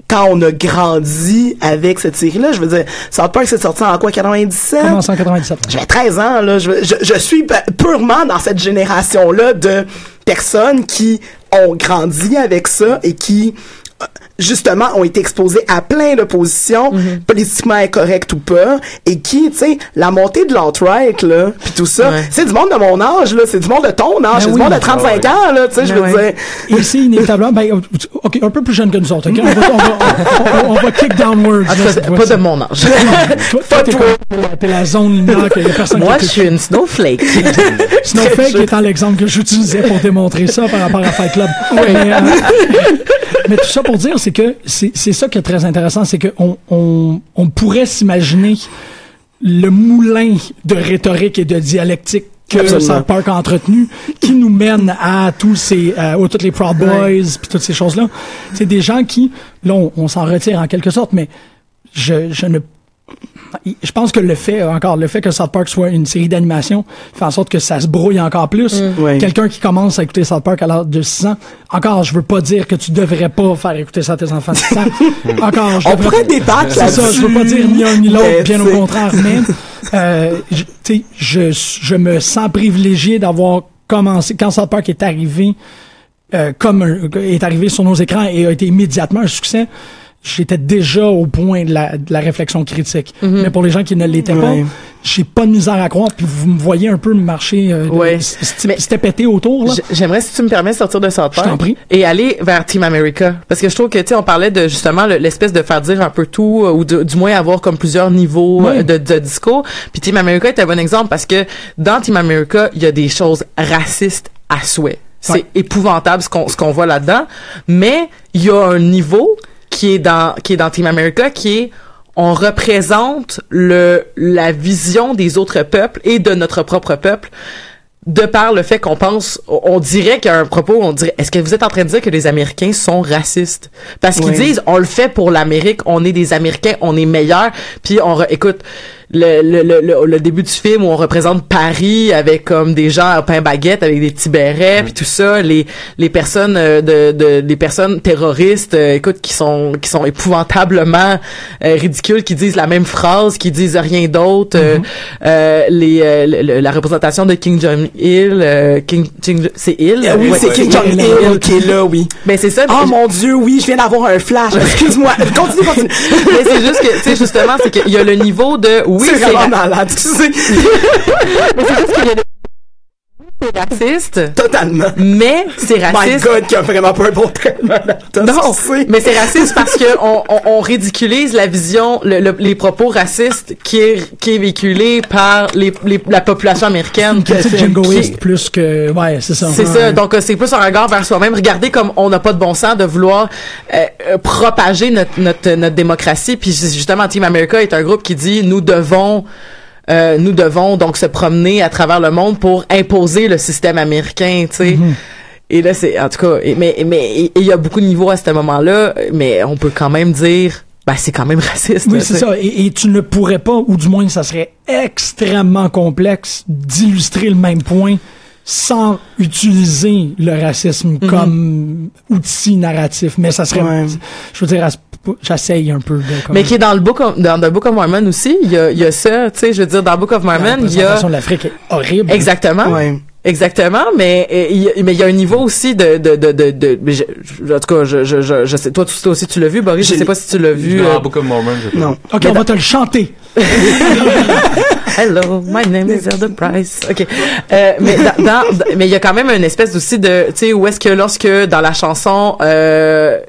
quand on a grandi avec cette série-là, je veux dire, South Park c'est sorti en quoi, 97? Comme en 197. J'ai 13 ans, là. Je, je, je suis pu- purement dans cette génération-là de personnes qui ont grandi avec ça et qui, justement, ont été exposées à plein de positions, politiquement incorrectes ou pas, et qui, tu sais, la montée de l'alt-right, là, puis tout ça, Ouais. c'est du monde de mon âge, là, c'est du monde de ton âge, Ben c'est du monde de 35 Ah ans, là, tu sais, je Ben veux ouais. dire. Et c'est inévitablement, ben, ok, un peu plus jeune que nous autres, ok? On va, on va, on, on va kick downwards. Là, cette pas de mon âge. Toi, toi, t'es, comme- t'es la zone lumière qu'il y a personne Moi, je suis une snowflake. Snowflake étant l'exemple que j'utilisais pour démontrer ça par rapport à Fight Club. Mais, euh, mais tout ça pour dire, c'est que c'est c'est ça qui est très intéressant, c'est qu'on on, on pourrait s'imaginer le moulin de rhétorique et de dialectique que Absolument. South Park a entretenu, qui nous mène à tous ces, euh, aux toutes les Proud Boys, puis toutes ces choses-là. C'est des gens qui, là, on, on s'en retire en quelque sorte, mais je, je ne je pense que le fait, encore, le fait que South Park soit une série d'animation fait en sorte que ça se brouille encore plus. Ouais. Quelqu'un qui commence à écouter South Park à l'âge de 6 ans, encore, je veux pas dire que tu devrais pas faire écouter ça à tes enfants de 6 ans. encore, je On devrais- pourrait débattre C'est ça, je veux pas dire ni un ni Mais, l'autre, bien au contraire, mais, euh, je, tu sais, je, je me sens privilégié d'avoir commencé, quand South Park est arrivé, euh, comme un- est arrivé sur nos écrans et a été immédiatement un succès, j'étais déjà au point de la, de la réflexion critique. Mhm. Mais pour les gens qui ne l'étaient Ouais. pas, j'ai pas de misère à croire. Puis vous me voyez un peu marcher, euh, Mais- c'était pété autour, J'aimerais, si tu me permets, de sortir de South Je Park t'en prie. et aller vers Team America. Parce que je trouve que, tu sais, on parlait de, justement, le- l'espèce de faire dire un peu tout, euh, ou de- du moins avoir comme plusieurs niveaux Oui. euh, de, de discours. Puis Team America est un bon exemple parce que dans Team America, il y a des choses racistes à souhait. C'est Ouais. épouvantable ce qu'on, ce qu'on voit là-dedans. Mais il y a un niveau qui est dans, qui est dans Team America qui est on représente le la vision des autres peuples et de notre propre peuple de par le fait qu'on pense, on dirait qu'il y a un propos, on dirait, est-ce que vous êtes en train de dire que les Américains sont racistes? Parce qu'ils Oui. disent, on le fait pour l'Amérique, on est des Américains, on est meilleurs, puis on, re- écoute, le, le, le, le, le début du film où on représente Paris avec comme des gens à pain baguette avec des petits bérets puis tout ça les les personnes euh, de, de les personnes terroristes euh, écoute qui sont qui sont épouvantablement euh, ridicules qui disent la même phrase qui disent rien d'autre euh, euh, les euh, le- la représentation de King Jong Il euh, King, King c'est Il? Ah oui, Ouais. c'est Kim Jong-il qui est là, oui. ben c'est ça Oh mon dieu, oui, je viens d'avoir un flash. Excuse-moi. Continue, continue. mais c'est juste que tu sais justement c'est qu'il y a le niveau de oui c'est c'est vraiment ra- malade, tu sais. mais c'est c'est raciste Totalement. mais c'est My raciste God, qui a vraiment pas un bon traitement Non, tu sais. mais c'est raciste parce que on, on, on ridiculise la vision, le, le- les propos racistes qui est, qui est véhiculé par les, les- la population américaine. Qui- jingoïste plus que, ouais, c'est ça. C'est Ouais. ça. Donc, euh, c'est plus un regard vers soi-même. Regardez comme on n'a pas de bon sens de vouloir euh, euh, propager notre, notre, notre démocratie. Puis justement, Team America est un groupe qui dit nous devons euh, nous devons donc se promener à travers le monde pour imposer le système américain, tu sais. Mm-hmm. Et là, c'est en tout cas, et- mais mais il y a beaucoup de niveaux à ce moment-là, mais on peut quand même dire, ben c'est quand même raciste. Oui, c'est ça. Et, et tu ne pourrais pas, ou du moins, ça serait extrêmement complexe d'illustrer le même point sans utiliser le racisme Mhm. comme outil narratif. Mais ça serait, Ouais. je veux dire, à ce- j'essaye un peu de. Mais qui est dans le book of, dans the Book of Mormon aussi, il y a, il y a ça, tu sais, je veux dire, dans le Book of la Mormon, il y a de l'Afrique est horrible. exactement. Ouais. Exactement, mais il y a- mais il y a un niveau aussi de de de de, de- mais je- je- en tout cas je je je, je sais toi, tu- toi aussi tu l'as vu Boris, je sais pas si tu l'as vu. Non, euh, Book of Mormon, pas. Non. Ok, on va te le chanter. Hello, my name is Elder Price. OK. Euh, mais dans, dans- mais il y a quand même une espèce aussi de tu sais où est-ce que lorsque dans la chanson euh,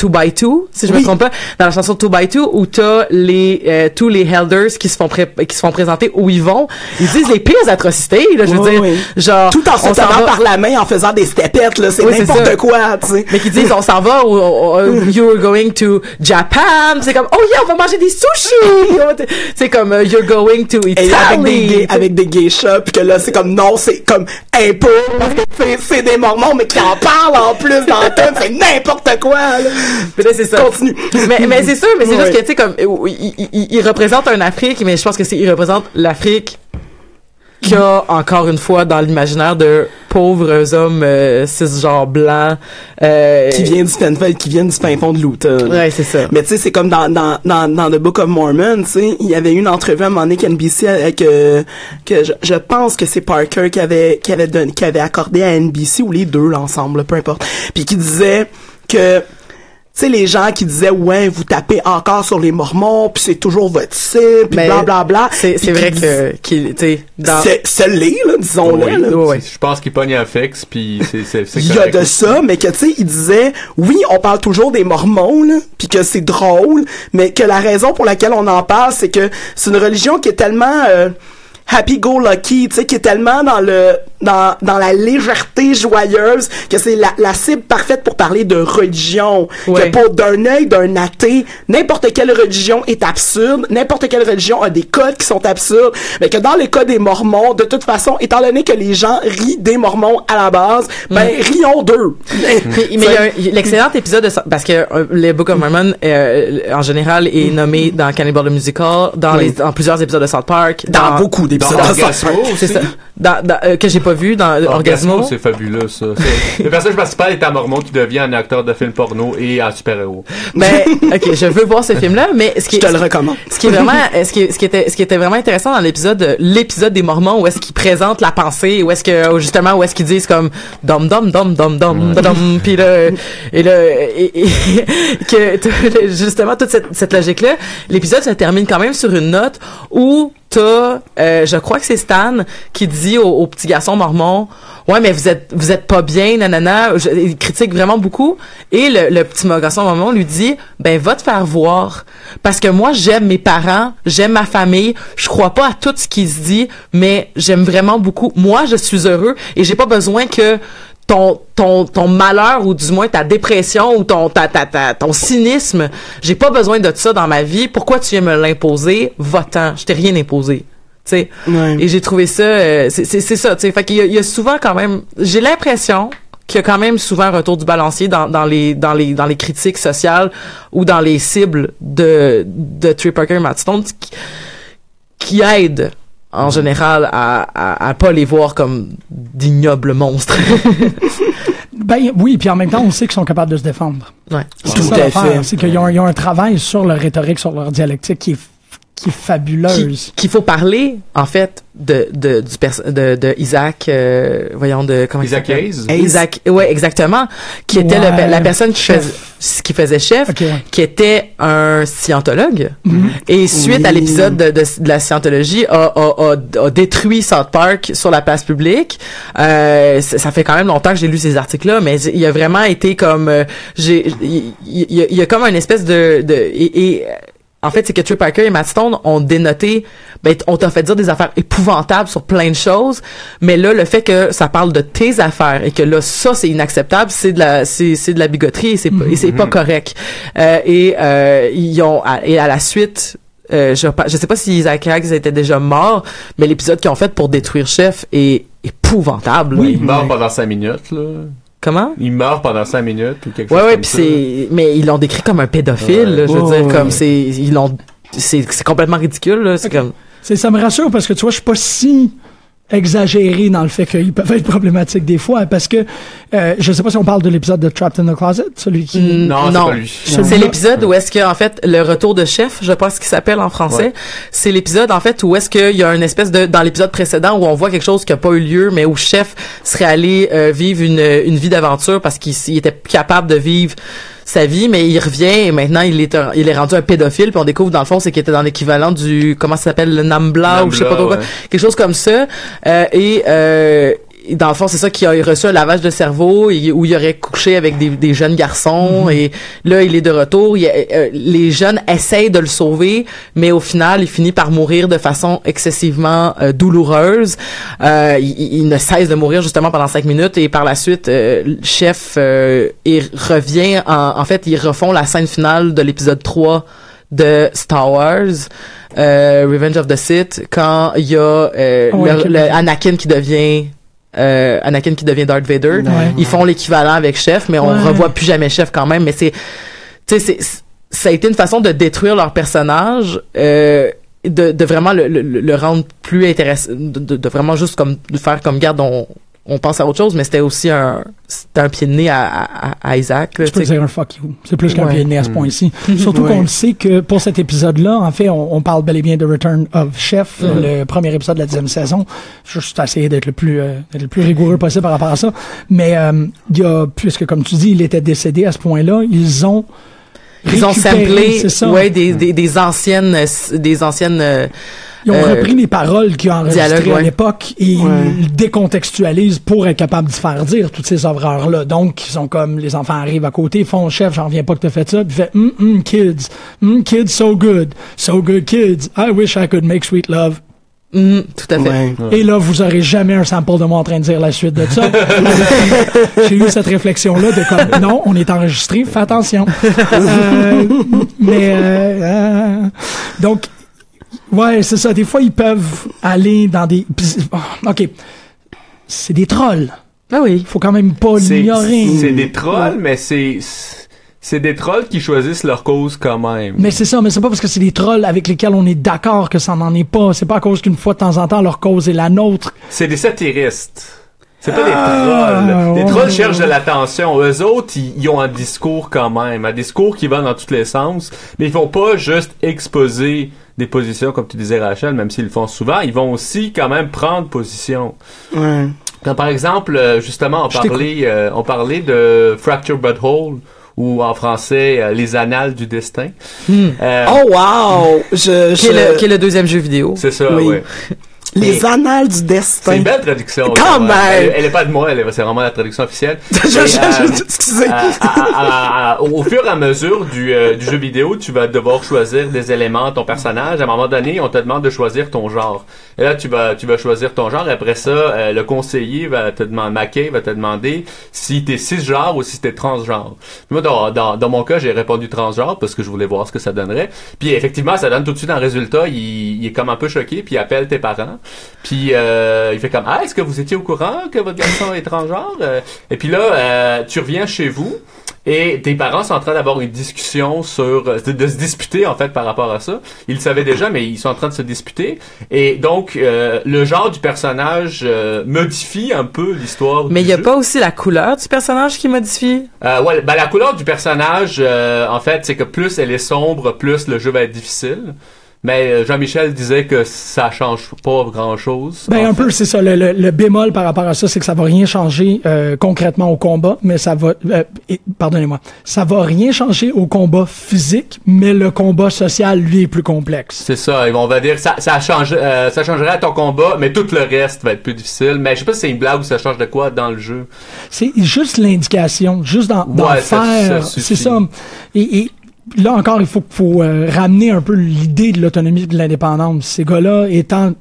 Two by Two, si je me trompe pas, dans la chanson Two by Two, où t'as les euh, tous les elders qui se font pré- qui se font présenter où ils vont, ils disent les pires atrocités, là, je veux Oui, dire, oui. genre Tout en se tenant va- par la main, en faisant des stepettes, là. C'est n'importe quoi, tu sais. mais qui disent on s'en va au- au- you're going to Japan c'est comme oh yeah on va manger des sushis c'est comme euh, you're going to Et Italy avec des, avec des geishas, puis que là, c'est comme, non, c'est comme impôt, c'est des mormons, mais qui en parlent en plus dans le thème, c'est n'importe quoi, là. Mais c'est ça. Continue. mais, mais c'est sûr, mais c'est Ouais. juste que, tu sais, comme, il, il, représente un Afrique, mais je pense que c'est, il représente l'Afrique qui a, encore une fois, dans l'imaginaire de pauvres hommes, euh, cisgenres blancs, euh, Qui vient du fin, qui vient du fin fond de là. Ouais, c'est ça. Mais tu sais, c'est comme dans, dans, dans, dans The Book of Mormon, tu sais, il y avait eu une entrevue à un moment donné qu'NBC avec, euh, que je, je pense que c'est Parker qui avait, qui avait donné, qui avait accordé à NBC, ou les deux, là, ensemble, là, peu importe. Puis qui disait que, tu sais, les gens qui disaient, ouais, vous tapez encore sur les Mormons, puis c'est toujours votre cible, puis blablabla. C'est, c'est vrai que, qu'il, tu sais, dans, C'est, c'est l'est, là, disons-le. Oui, là. Ouais. Je pense qu'il pogne un fixe, puis c'est c'est c'est Il y a de ça, mais que tu sais, il disait, oui, on parle toujours des Mormons, là, puis que c'est drôle, mais que la raison pour laquelle on en parle, c'est que c'est une religion qui est tellement euh, happy-go-lucky, tu sais, qui est tellement dans le dans, dans la légèreté joyeuse que c'est la, la cible parfaite pour parler de religion. Ouais. Que pour d'un œil d'un athée, n'importe quelle religion est absurde, n'importe quelle religion a des codes qui sont absurdes, mais que dans le cas des Mormons, de toute façon, étant donné que les gens rient des Mormons à la base, ben rions d'eux. Mais, mais il y a un- l'excellent épisode de parce que euh, le Book of Mormon, euh, en général, est nommé dans Cannibal the Musical, dans, Oui. les, dans plusieurs épisodes de South Park, Dans beaucoup d'épisodes. Dans Orgasmo. C'est ça. Dans, dans- euh, que j'ai pas vu dans euh, Orgasmo. c'est fabuleux, ça. C'est- Le personnage principal est un mormon qui devient un acteur de film porno et un super-héros. Ben, ok, je veux voir ce film-là, mais ce qui Je te est, le recommande. ce qui est vraiment, euh, ce qui, ce qui était, ce qui était vraiment intéressant dans l'épisode, euh, l'épisode des Mormons, où est-ce qu'ils présentent la pensée, où est-ce que, justement, où est-ce qu'ils disent comme, dom, dom, dom, dom, dom, dom, puis là, et là, et, et- que, justement, toute cette, cette logique-là, l'épisode se termine quand même sur une note où t'as, euh, je crois que c'est Stan qui dit au, petit garçon mormon, ouais, mais vous êtes, vous êtes pas bien, nanana, il critique vraiment beaucoup, et le, le petit garçon mormon lui dit, ben, va te faire voir, parce que moi, j'aime mes parents, j'aime ma famille, je crois pas à tout ce qui se dit, mais j'aime vraiment beaucoup, moi, je suis heureux, et j'ai pas besoin que ton, ton, ton malheur ou du moins ta dépression ou ton, ta, ta, ta- ton cynisme, j'ai pas besoin de ça dans ma vie. Pourquoi tu viens me l'imposer? Va-t'en. Je t'ai rien imposé. Sais? Ouais. Et j'ai trouvé ça, euh, c'est c'est- c'est ça, tu sais. Fait qu'il y a, il y a souvent quand même, j'ai l'impression qu'il y a quand même souvent un retour du balancier dans, dans les dans les dans les critiques sociales ou dans les cibles de de Trey Parker et Matt Stone qui, qui aident en général à, à, à pas les voir comme d'ignobles monstres. Ben oui, puis en même temps, on sait qu'ils sont capables de se défendre. ouais. C'est Tout ça à fait. C'est qu'ils ont, ils ont un travail sur leur rhétorique, sur leur dialectique qui est, qui est fabuleuse. Qui- qu'il faut parler en fait de de du pers- de, de Isaac euh, voyons de comment il Isaac s'appelle? Hayes? Hayes. Isaac ouais exactement qui était le- la personne qui Chef. faisait qui faisait chef qui était un scientologue Mhm. et suite à l'épisode de, de, de la scientologie a, a, a, a détruit South Park sur la place publique euh, ça ça fait quand même longtemps que j'ai lu ces articles là mais il a vraiment été comme euh, j'ai il y, a- il y a comme une espèce de, de et, et, en fait, c'est que Trey Parker et Matt Stone ont dénoté, ben, on t'a fait dire des affaires épouvantables sur plein de choses, mais là, le fait que ça parle de tes affaires et que là, ça, c'est inacceptable, c'est de la, c'est, c'est de la bigoterie et c'est, pas- et c'est pas correct. Euh, et, euh, ils ont, à- et à la suite, euh, je, je sais pas si Isaac Hayes était déjà mort, mais l'épisode qu'ils ont fait pour détruire Chef est épouvantable. Oui. Il meurt pendant 5 minutes, là. Comment? Il meurt pendant 5 minutes ou quelque Ouais, chose ouais, comme puis ça. c'est, mais ils l'ont décrit comme un pédophile, Ouais. là, je veux dire, ouais, comme c'est, ils l'ont, c'est, c'est complètement ridicule, là, c'est comme, C'est, ça me rassure parce que tu vois, je suis pas si exagéré dans le fait qu'ils peuvent être problématiques des fois parce que euh, je sais pas si on parle de l'épisode de Trapped in the Closet, celui qui Mm, Non, c'est non. C'est l'épisode où est-ce que en fait le retour de chef, je pense qu'il s'appelle en français, Ouais. c'est l'épisode en fait où est-ce qu'il y a une espèce de dans l'épisode précédent où on voit quelque chose qui a pas eu lieu mais où chef serait allé euh, vivre une, une vie d'aventure parce qu'il était capable de vivre sa vie mais il revient et maintenant il est un- il est rendu un pédophile puis on découvre dans le fond c'est qu'il était dans l'équivalent du comment ça s'appelle le Nambla ou je sais pas trop quoi ouais. quelque chose comme ça Euh, et euh, dans le fond, c'est ça qui a reçu un lavage de cerveau et où il aurait couché avec des, des jeunes garçons et là, il est de retour. Il, euh, les jeunes essayent de le sauver, mais au final, il finit par mourir de façon excessivement euh, douloureuse. Euh, il, il ne cesse de mourir justement pendant cinq minutes et par la suite, euh, le chef euh, il revient. En, en fait, ils refont la scène finale de l'épisode 3 de Star Wars. euh, Revenge of the Sith quand il y a euh, le- le Anakin qui devient euh, Anakin qui devient Darth Vader. Ouais. Ils font l'équivalent avec Chef, mais on Ouais. revoit plus jamais Chef quand même. Mais c'est, tu sais, c'est, ça a été une façon de détruire leur personnage, euh, de, de vraiment le, le, le rendre plus intéressant, de, de, de vraiment juste comme de faire comme garde, on, on pense à autre chose, mais c'était aussi un, un pied de nez à, à, à Isaac. là, Je peux tu sais. dire un fuck you. C'est plus qu'un Ouais. pied de nez à ce point-ci. Surtout Ouais. qu'on le sait que pour cet épisode-là, en fait, on, on parle bel et bien de Return of Chef, le premier épisode de la deuxième saison. Je vais juste essayer d'être le plus euh, le plus rigoureux possible par rapport à ça. Mais euh, il y a, puisque comme tu dis, il était décédé à ce point-là, ils ont Ils ont samplé, ouais, des, des, des anciennes, des anciennes, euh, Ils ont Euh, repris les paroles qu'ils ont enregistrées dialogue, à ouais. l'époque et Ouais. ils le décontextualisent pour être capable de faire dire toutes ces horreurs-là. Donc, ils sont comme, les enfants arrivent à côté, font chef, j'en reviens pas que t'as fait ça, puis fait, hum, hum, kids, hum, kids so good, so good kids, I wish I could make sweet love. Mm, tout à fait. Ouais. Et là, vous aurez jamais un sample de moi en train de dire la suite de ça. J'ai eu cette réflexion-là de comme, non, on est enregistré, fais attention. Euh, mais, euh, euh, donc, ouais, c'est ça. Des fois, ils peuvent aller dans des, pis- oh, ok. C'est des trolls. Ah oui. Faut quand même pas l'ignorer. c'est des trolls, mais c'est c'est des trolls qui choisissent leur cause quand même. Mais c'est ça, mais c'est pas parce que c'est des trolls avec lesquels on est d'accord que ça n'en est pas. C'est pas à cause qu'une fois de temps en temps leur cause est la nôtre. C'est des satiristes. C'est pas des Ah, trolls. Les ouais. trolls cherchent de l'attention. Eux autres, ils, ont un discours quand même. Un discours qui va dans tous les sens. Mais ils vont pas juste exposer des positions, comme tu disais, Rachel, même s'ils le font souvent. Ils vont aussi quand même prendre position. Ouais. Quand par exemple, euh, justement, on parlait, euh, on parlait de Fracture Butthole, ou en français, euh, Les Annales du Destin. Euh, Oh wow! Je, Qui est, le, qui est le deuxième jeu vidéo. C'est ça, Oui. ouais. Les annales du C'est destin. une belle traduction. Quand même. Elle, elle est pas de moi, elle est- c'est vraiment la traduction officielle. Je- je- Et, je- euh, excusez. à- à- à- au fur et à mesure du, euh, du jeu vidéo, tu vas devoir choisir des éléments de ton personnage. À un moment donné, on te demande de choisir ton genre. Et là, tu vas, tu vas choisir ton genre. Après ça, euh, le conseiller va te demander, Mackay va te demander si t'es cisgenre ou si t'es transgenre. Moi, dans, dans, dans mon cas, j'ai répondu transgenre parce que je voulais voir ce que ça donnerait. Puis effectivement, ça donne tout de suite un résultat. Il, il est comme un peu choqué, puis il appelle tes parents. Puis euh, il fait comme ah est-ce que vous étiez au courant que votre garçon est transgenre Euh, Et puis là euh, tu reviens chez vous et tes parents sont en train d'avoir une discussion sur de, de se disputer en fait par rapport à ça. Ils le savaient déjà mais ils sont en train de se disputer et donc euh, le genre du personnage modifie un peu l'histoire. Mais il y a jeu. pas aussi la couleur du personnage qui modifie? Ouais, ben la couleur du personnage, en fait, c'est que plus elle est sombre, plus le jeu va être difficile. Mais euh, Jean-Michel disait que ça change pas grand-chose. Ben en un fait. peu, c'est ça. Le, le- le bémol par rapport à ça, c'est que ça va rien changer euh, concrètement au combat, mais ça va. euh, Pardonnez-moi, ça va rien changer au combat physique, mais le combat social lui est plus complexe. C'est ça, et on va dire ça ça change euh, ça changerait à ton combat, mais tout le reste va être plus difficile. Mais je sais pas si c'est une blague ou ça change de quoi dans le jeu. C'est juste l'indication, juste d'en d'en Ouais, faire. C'est ça. Et, et là encore, il faut, faut euh, ramener un peu l'idée de l'autonomie et de l'indépendance. Ces gars-là, étant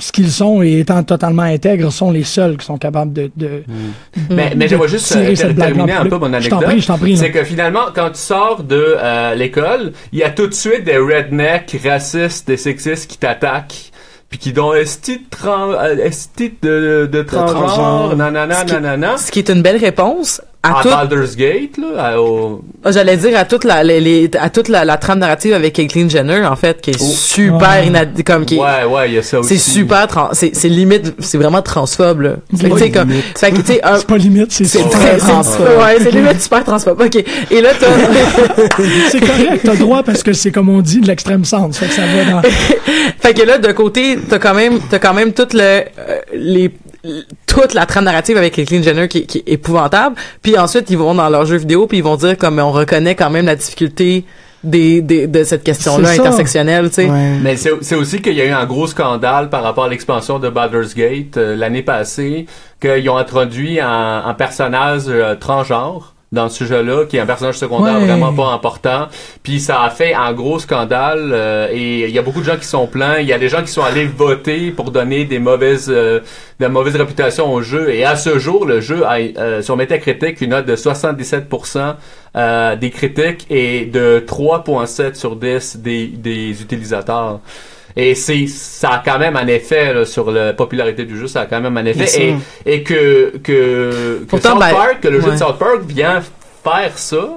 ce qu'ils sont et étant totalement intègres, sont les seuls qui sont capables de. de Mais, mais de j'aimerais juste tirer euh, terminer un peu mon Je t'en anecdote. prie, je t'en prie. là. C'est que finalement, quand tu sors de euh, l'école, il y a tout de suite des rednecks racistes et sexistes qui t'attaquent. Puis qui dont esti de, de, de transgenre, transgenre. nanana, Ce qui- nanana. Ce qui est une belle réponse à À tout, Baldur's Gate, là, à- au- Ah, J'allais dire à toute la les, les- à toute la, la trame narrative avec Caitlyn Jenner en fait qui est Oh. super Ouais. inad- comme qui est- Ouais, ouais, il y a ça aussi. c'est super trans- c'est c'est limite c'est vraiment transphobe là. Fait que, tu sais, comme fait que, tu sais, un- C'est pas limite, c'est c'est très c'est- transphobe. Ouais, c'est limite super transphobe. OK. Et là t'as C'est correct, t'as le droit parce que c'est comme on dit de l'extrême centre. Fait que ça va dans. fait que là de côté t'as quand même t'as quand même toute le euh, les toute la trame narrative avec Caitlyn Jenner qui, qui est épouvantable puis ensuite ils vont dans leur jeu vidéo puis ils vont dire comme on reconnaît quand même la difficulté des, des de cette question là C'est ça. intersectionnelle tu sais Ouais. Mais c'est c'est aussi qu'il y a eu un gros scandale par rapport à l'expansion de Baldur's Gate euh, l'année passée, qu'ils ont introduit un, un personnage euh, transgenre dans ce jeu-là, qui est un personnage secondaire Ouais. vraiment pas important. Puis ça a fait un gros scandale euh, et il y a beaucoup de gens qui sont plaints. Il y a des gens qui sont allés voter pour donner des mauvaises, euh, de la mauvaise réputation au jeu. Et à ce jour, le jeu a euh, sur Metacritic une note de 77% euh, des critiques et de 3.7 sur 10 des, des utilisateurs. Et c'est ça a quand même un effet là, sur la popularité du jeu, ça a quand même un effet. sûr. Et, et que que, que Pourtant, South ben, Park, que le jeu de South Park vient faire ça,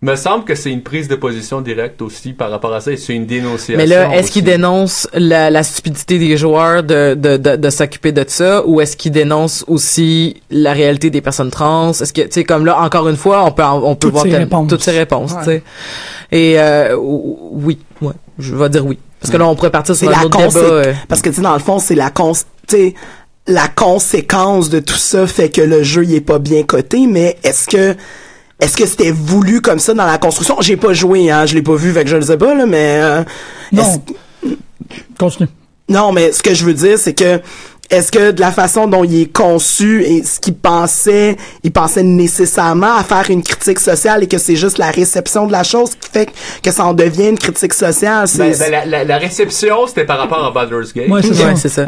me semble que c'est une prise de position directe aussi par rapport à ça et c'est une dénonciation. Mais là, est-ce qu'il dénonce la, la stupidité des joueurs de, de, de, de s'occuper de ça ou est-ce qu'il dénonce aussi la réalité des personnes trans? Est-ce que, tu sais, comme là, encore une fois, on peut, on peut Toutes voir ces réponses. toutes ces réponses, Ouais. tu sais. Et, euh, ou- oui, ouais, je vais dire oui. Parce que là, on pourrait partir sur C'est un la autre débat. euh. Parce que, tu sais, dans le fond, c'est la cons... tu sais, la conséquence de tout ça fait que le jeu, il est pas bien coté, mais est-ce que, est-ce que c'était voulu comme ça dans la construction? J'ai pas joué, hein, je l'ai pas vu, fait que je le sais pas, là, mais, euh, Non. Continue. non, mais ce que je veux dire, c'est que est-ce que de la façon dont il est conçu et ce qu'il pensait, il pensait nécessairement à faire une critique sociale et que c'est juste la réception de la chose qui fait que ça en devient une critique sociale? C'est, Ben, ben, la, la- la réception, c'était par rapport à Baldur's Gate. Ouais, c'est Ouais, ça. c'est ça. Euh,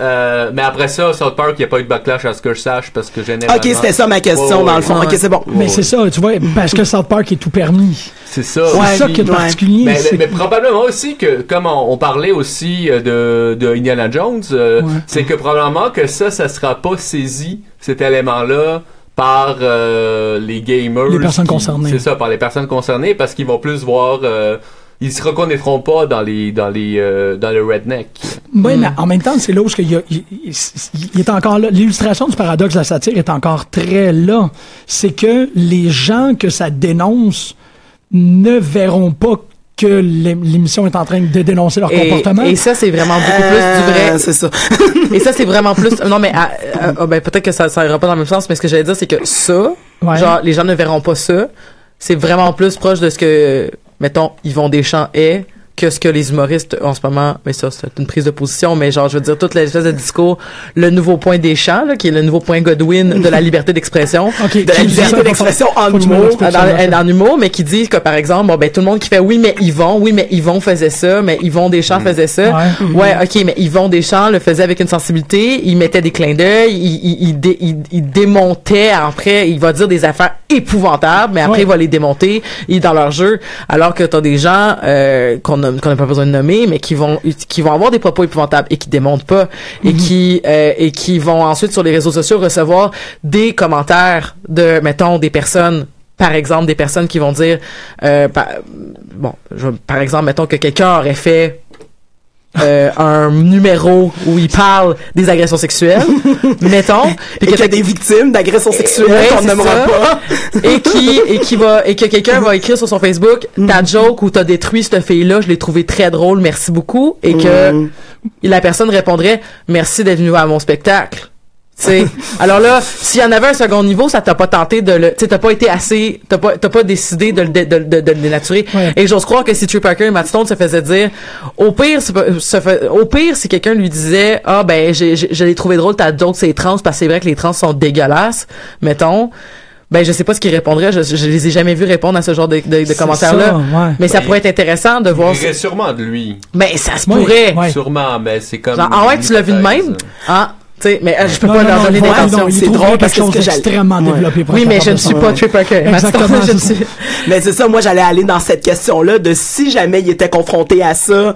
euh, mais après ça, South Park, il n'y a pas eu de backlash à ce que je sache parce que généralement... ok, c'était ça ma question dans le fond. Ouais. Ok, c'est bon. Mais c'est ça, tu vois, parce que South Park est tout permis. C'est ça. C'est Ouais, ça qui est ouais. particulier. Mais, probablement aussi que, comme on, on parlait aussi euh, de, de Indiana Jones, euh, Ouais. c'est que probablement que ça, ça sera pas saisi, cet élément-là, par euh, les gamers. Les personnes qui- concernées. C'est ça, par les personnes concernées, parce qu'ils vont plus voir. euh, ils se reconnaîtront pas dans les dans les euh, dans le redneck. Oui, mais en même temps, c'est là où il, y a- il- il- il est encore là. L'illustration du paradoxe de la satire est encore très là. C'est que les gens que ça dénonce ne verront pas que l'é- l'émission est en train de dénoncer leur Et, comportement. et ça, c'est vraiment beaucoup plus du vrai. Euh, c'est ça. Et ça, c'est vraiment plus. Non, mais ah, ah, ah, ben, peut-être que ça, ça ira pas dans le même sens, mais ce que j'allais dire, c'est que ça, Ouais. genre, les gens ne verront pas ça. C'est vraiment plus proche de ce que, mettons, Yvon Deschamps est que ce que les humoristes en ce moment, mais ça, c'est une prise de position, mais genre, je veux dire, toute l'espèce de discours, le nouveau point Deschamps, là, qui est le nouveau point Godwin de la liberté d'expression. OK, De la liberté d'expression en humour. ça. en humour, mais qui dit que par exemple, bon ben tout le monde qui fait oui mais Yvon, oui mais Yvon faisait ça, mais Yvon Deschamps faisait ça. Ouais. Ouais, ok, mais Yvon Deschamps le faisait avec une sensibilité, il mettait des clins d'œil, il, il, il, dé- il- il démontait après, il va dire des affaires épouvantables, mais après Ouais. il va les démonter, il est dans leur jeu. Alors que t'as des gens euh, qu'on qu'on n'a pas besoin de nommer, mais qui vont qui vont avoir des propos épouvantables et qui démontent pas et qui euh, et qui vont ensuite sur les réseaux sociaux recevoir des commentaires de mettons des personnes par exemple des personnes qui vont dire euh, par, bon je- par exemple mettons que quelqu'un aurait fait euh, un numéro où il parle des agressions sexuelles mettons Et qu'il y a des victimes d'agressions sexuelles Ouais, qu'on ça. pas. et qui et qui va et que quelqu'un va écrire sur son Facebook ta joke ou t'as détruit cette fille là je l'ai trouvé très drôle merci beaucoup et que Mm. la personne répondrait merci d'être venu à mon spectacle tu sais alors là s'il y en avait un second niveau ça t'a pas tenté de le tu t'as pas été assez t'as pas t'as pas décidé de le de, de, de le dénaturer Ouais. et j'ose croire que si Trey Parker et Matt Stone se faisaient dire au pire c'est pas- se fait- au pire si quelqu'un lui disait ah ben j'ai j'ai- je l'ai trouvé drôle ta joke c'est trans parce que c'est vrai que les trans sont dégueulasses mettons ben je sais pas ce qu'ils répondraient je, je les ai jamais vus répondre à ce genre de, de, commentaires là ça, ouais. mais ça Ben, pourrait être intéressant de voir Il sûrement de lui. mais ça se Ouais, pourrait ouais. Sûrement, mais c'est comme. Genre, ah ouais, tu l'as vu de même? hypothèse. Ah, tu sais, mais euh, je peux Non, pas non, leur donner d'intention. C'est drôle parce que que d'extrêmement Ouais. développé pour Oui, mais je ne suis pas Trey Parker. Exactement, je suis- Mais c'est ça, moi j'allais aller dans cette question-là de si jamais il était confronté à ça,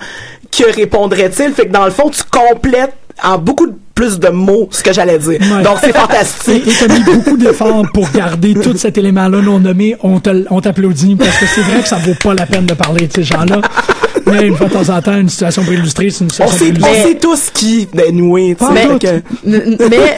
que répondrait-il? Fait que dans le fond, tu complètes en beaucoup de- plus de mots ce que j'allais dire. Ouais. Donc c'est Et fantastique. tu as mis beaucoup d'efforts pour garder tout cet élément-là non nommé. On t'applaudit parce que c'est vrai que ça vaut pas la peine de parler de ces gens-là. Mais une fois de temps en temps, une situation pour illustrer, c'est une On situation sait, pour on sait tous qui est noué, tout. que- n- mais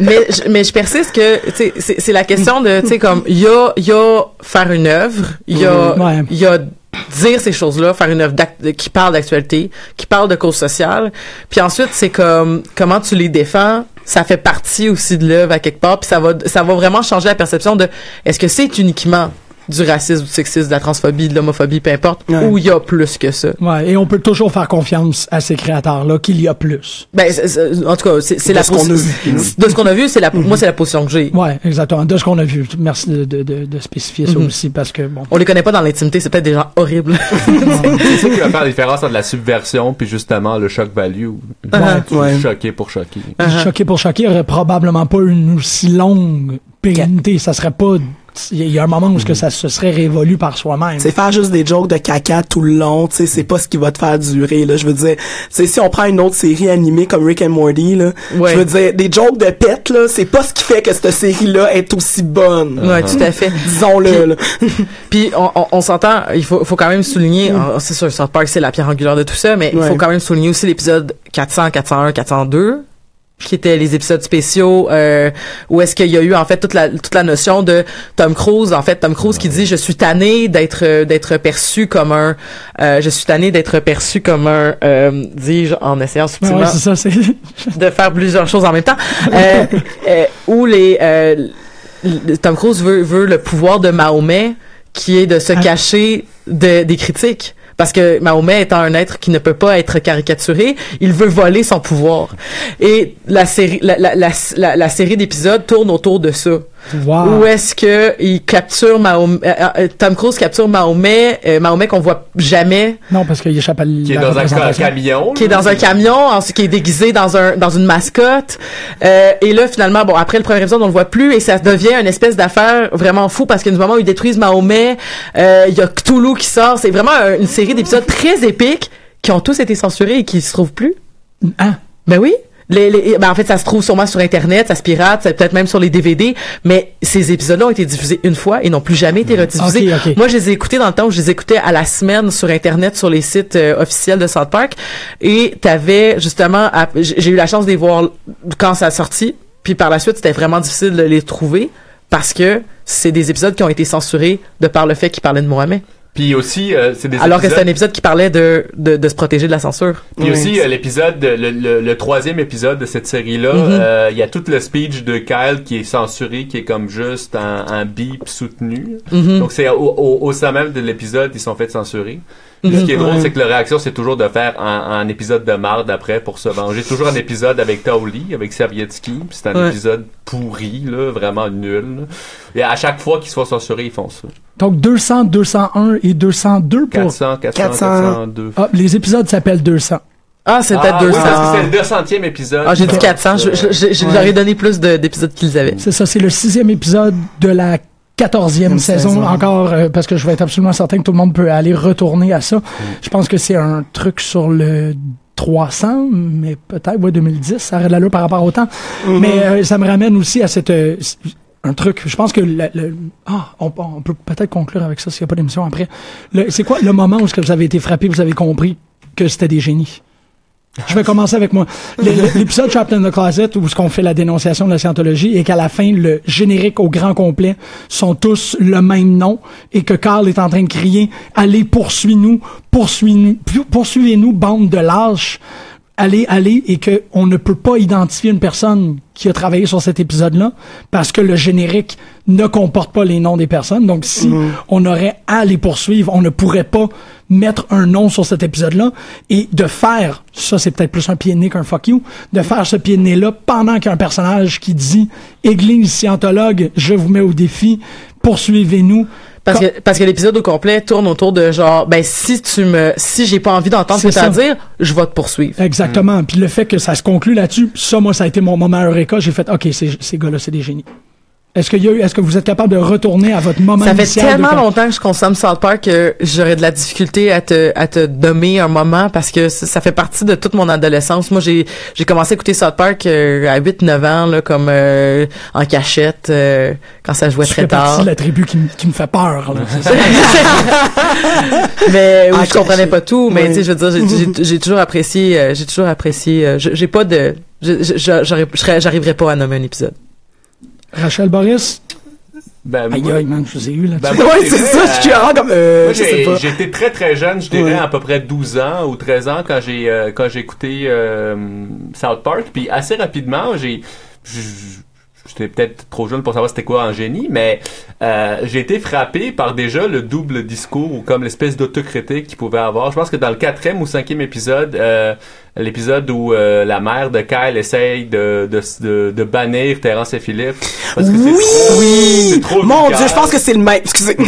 mais je, mais je persiste que tu sais c'est la question de tu sais comme il y a il y a faire une œuvre il y a Mhm. Ouais. il y a dire ces choses-là faire une œuvre qui parle d'actualité qui parle de cause sociale puis ensuite c'est comme comment tu les défends ça fait partie aussi de l'œuvre à quelque part puis ça va ça va vraiment changer la perception de est-ce que c'est uniquement du racisme, du sexisme, de la transphobie, de l'homophobie, peu importe, Ouais. ou il y a plus que ça. Ouais, et on peut toujours faire confiance à ces créateurs-là qu'il y a plus. Ben, en tout cas, c'est c'est De la ce qu'on a position- vu. de ce qu'on a vu, c'est la, moi, c'est la position que j'ai. Ouais, exactement. De ce qu'on a vu. Merci de, de, de, de spécifier ça Mhm. aussi parce que bon. On les connaît pas dans l'intimité, c'est peut-être des gens horribles. C'est ça qui va faire la différence entre la subversion puis justement le shock value. Uh-huh. Ouais. Choqué pour choquer. Uh-huh. Choqué pour choquer aurait probablement pas une aussi longue pérennité. Ça serait pas. Il y a un moment où ce que ça se serait révolu par soi-même. C'est faire juste des jokes de caca tout le long, tu sais, c'est pas ce qui va te faire durer, là. Je veux dire, tu sais, si on prend une autre série animée comme Rick and Morty, là, Ouais. je veux dire, des jokes de pète, là, c'est pas ce qui fait que cette série-là est aussi bonne. Ouais, tout à fait. Disons-le, là. Puis on, on, on s'entend, il faut, faut quand même souligner, ah, c'est sûr, South Park c'est la pierre angulaire de tout ça, mais il Ouais. faut quand même souligner aussi l'épisode 400, 401, 402 qui étaient les épisodes spéciaux euh, où est-ce qu'il y a eu en fait toute la toute la notion de Tom Cruise en fait Tom Cruise qui dit je suis tanné d'être euh, d'être perçu comme un euh, je suis tanné d'être perçu comme un euh, dis-je en essayant subtilement ouais, ça. De faire plusieurs choses en même temps. Où les Tom Cruise veut, veut le pouvoir de Mahomet, qui est de se Ah. cacher de, des critiques. Parce que Mahomet étant un être qui ne peut pas être caricaturé, il veut voler son pouvoir. Et la série, la, la, la, la série d'épisodes tourne autour de ça. Wow. Où est-ce que il capture Mahomet, euh, euh, Tom Cruise capture Mahomet, euh, Mahomet qu'on voit jamais, Non, parce qu'il échappe à Qui est dans un camion. qui est dans un camion, ensuite qui est déguisé dans un dans une mascotte. Euh, et là finalement, bon après le premier épisode, on le voit plus et ça devient une espèce d'affaire vraiment fou parce que du moment où ils détruisent Mahomet, euh, il y a Cthulhu qui sort. C'est vraiment un- une série d'épisodes très épiques qui ont tous été censurés et qui se trouvent plus. Hein? Ben oui. Les, les- ben en fait, ça se trouve sûrement sur Internet, ça se pirate, ça peut-être même sur les DVD, mais ces épisodes-là ont été diffusés une fois et n'ont plus jamais été rediffusés. Ok, ok. Moi, je les ai écoutés dans le temps où je les écoutais à la semaine sur Internet, sur les sites euh, officiels de South Park, et t'avais justement, j'ai eu la chance de les voir quand ça a sorti, puis par la suite, c'était vraiment difficile de les trouver parce que c'est des épisodes qui ont été censurés de par le fait qu'ils parlaient de Mohamed. Puis aussi, euh, c'est des Alors que c'est un épisode qui parlait de, de, de se protéger de la censure. Puis Oui. aussi, euh, l'épisode, le, le, le troisième épisode de cette série-là, Mhm. euh, il y a tout le speech de Kyle qui est censuré, qui est comme juste un, un beep soutenu. Mhm. Donc c'est au, au, au sein même de l'épisode, ils sont fait censurer. Puis Ce qui est drôle, Ouais. c'est que leur réaction, c'est toujours de faire un, un épisode de marde après pour se venger. Toujours un épisode avec Taoli, avec Servietsky. puis C'est un Ouais. épisode pourri, là, vraiment nul. là. Et à chaque fois qu'ils se font censurer, ils font ça. Donc 200, 201 et 202 pour... 400, 400, 400. 402. Ah, les épisodes s'appellent 200. Ah, c'est peut-être Ah, oui, 200. parce que c'est le 200e épisode. Ah, j'ai dit 400. Je, je, je- je Ouais. leur ai donné plus de- d'épisodes qu'ils avaient. C'est ça, c'est le sixième épisode de la quatorzième Une saison. saison. Encore, euh, parce que je vais être absolument certain que tout le monde peut aller retourner à ça. Je pense que c'est un truc sur le 300, mais peut-être, ouais, 2010, ça aurait de l'allure par rapport au temps. Mais euh, ça me ramène aussi à cette... euh, un truc, je pense que le, le- ah, on, on peut peut-être conclure avec ça s'il n'y a pas d'émission après. C'est quoi le moment où que vous avez été frappé, vous avez compris que c'était des génies? Je vais commencer avec moi. L'épisode Trapped in the Closet où ce qu'on fait la dénonciation de la scientologie et qu'à la fin, le générique au grand complet sont tous le même nom et que Carl est en train de crier « Allez, poursuis-nous, poursuis-nous, poursuivez-nous, bande de lâches. Allez, allez » et que on ne peut pas identifier une personne qui a travaillé sur cet épisode-là parce que le générique ne comporte pas les noms des personnes. Donc, si on aurait à les poursuivre, on ne pourrait pas mettre un nom sur cet épisode-là et de faire, ça c'est peut-être plus un pied de nez qu'un fuck you, de faire ce pied de nez-là pendant qu'il y a un personnage qui dit « Église scientologue, je vous mets au défi, poursuivez-nous. » Parce Quand- que, parce que l'épisode au complet tourne autour de genre, ben, si tu me, si j'ai pas envie d'entendre ce que t'as à dire, je vais te poursuivre. Exactement. Puis le fait que ça se conclut là-dessus, ça, moi, ça a été mon moment Eureka. J'ai fait, OK, ces, ces gars-là, c'est des génies. Est-ce qu'il y a eu, est-ce que vous êtes capable de retourner à votre moment Ça fait de tellement longtemps que je consomme South Park que j'aurais de la difficulté à te, à te nommer un moment parce que ça, ça fait partie de toute mon adolescence. Moi, j'ai, j'ai commencé à écouter South Park euh, à 8-9 ans, là, comme euh, en cachette, euh, quand ça jouait Tu très fais tard. de la tribu qui, qui me fait peur. là. C'est ça. mais Ah, je comprenais pas tout mais Oui. tu sais je veux dire j'ai- toujours apprécié euh, j'ai toujours apprécié euh, je- j'ai pas de j'arriverais pas à nommer un épisode Rachel Boris? Ben, Aïe, aïe, man, je vous ai eu là. ben, Ouais, c'est ça, je suis euh, vraiment comme, euh, été très très jeune, je dirais Ouais. à peu près 12 ans ou 13 ans quand j'ai euh, quand j'ai écouté euh, South Park, puis assez rapidement, j'ai j'étais peut-être trop jeune pour savoir c'était quoi un génie, mais euh, j'ai été frappé par déjà le double discours ou comme l'espèce d'autocritique qu'il pouvait avoir. Je pense que dans le quatrième ou cinquième épisode, euh, l'épisode où euh, la mère de Kyle essaye de, de, de, de bannir Terence et Philippe? Parce que c'est Oui! trop- trop Mon vulgaire. dieu, je pense que c'est le même. Excusez.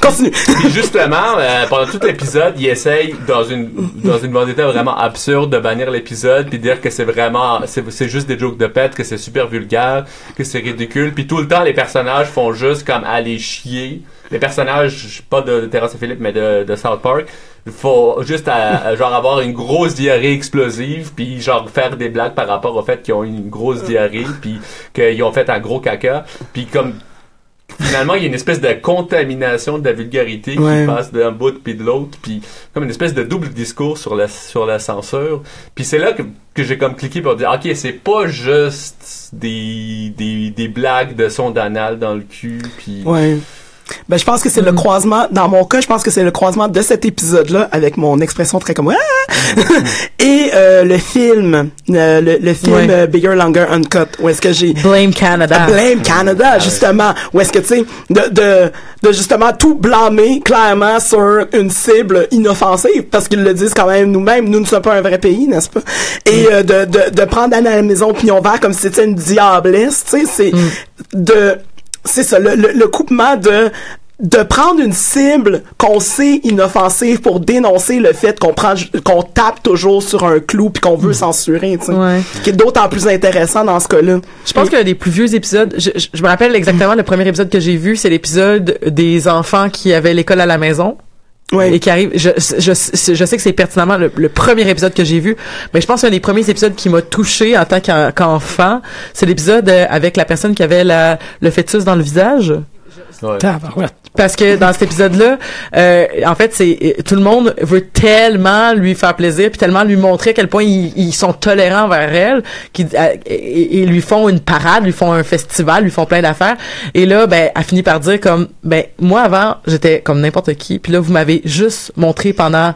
Continue. Puis justement, euh, pendant tout l'épisode, il essaye dans une dans une vendetta vraiment absurde de bannir l'épisode puis dire que c'est vraiment c'est c'est juste des jokes de pète, que c'est super vulgaire, que c'est ridicule. Puis tout le temps, les personnages font juste comme aller chier. Les personnages, pas de Terrace et Philippe, mais de, de South Park, faut juste à- à genre avoir une grosse diarrhée explosive puis genre faire des blagues par rapport au fait qu'ils ont une grosse diarrhée puis qu'ils ont fait un gros caca puis comme finalement, il y a une espèce de contamination de la vulgarité Ouais. qui passe d'un bout puis de l'autre, puis comme une espèce de double discours sur la sur la censure. Puis c'est là que, que j'ai comme cliqué pour dire OK, c'est pas juste des, des, des blagues de son d'anal dans le cul puis Ouais. Ben, je pense que c'est le croisement, dans mon cas, je pense que c'est le croisement de cet épisode-là, avec mon expression très comme, Ah! et euh, le film, euh, le, le film euh, Bigger, Longer, Uncut, où est-ce que j'ai... Blame Canada Blame Canada, justement. Où est-ce que, tu sais, de, de, de justement tout blâmer clairement sur une cible inoffensive, parce qu'ils le disent quand même nous-mêmes, nous ne sommes pas un vrai pays, n'est-ce pas? Et euh, de, de, de prendre à la maison pignon vert comme si c'était une diablesse, tu sais, c'est de... C'est ça, le, le, le coupement de de prendre une cible qu'on sait inoffensive pour dénoncer le fait qu'on prend qu'on tape toujours sur un clou puis qu'on veut censurer, tu sais. Ouais. Qui est d'autant plus intéressant dans ce cas-là. Je pense qu'un des plus vieux épisodes, je, je- je me rappelle exactement le premier épisode que j'ai vu, c'est l'épisode des enfants qui avaient l'école à la maison Ouais. et qui arrive. Je, je, je sais que c'est pertinemment le, le premier épisode que j'ai vu, mais je pense qu'un des premiers épisodes qui m'a touché en tant qu'en- qu'enfant, c'est l'épisode euh, avec la personne qui avait la, le fœtus dans le visage. Ouais. Parce que dans cet épisode-là, euh, en fait, c'est euh, tout le monde veut tellement lui faire plaisir, puis tellement lui montrer à quel point ils, ils sont tolérants vers elle, qu'ils euh, et, et lui font une parade, lui font un festival, lui font plein d'affaires. Et là, ben, elle finit par dire comme, ben, moi avant, j'étais comme n'importe qui, puis là, vous m'avez juste montré pendant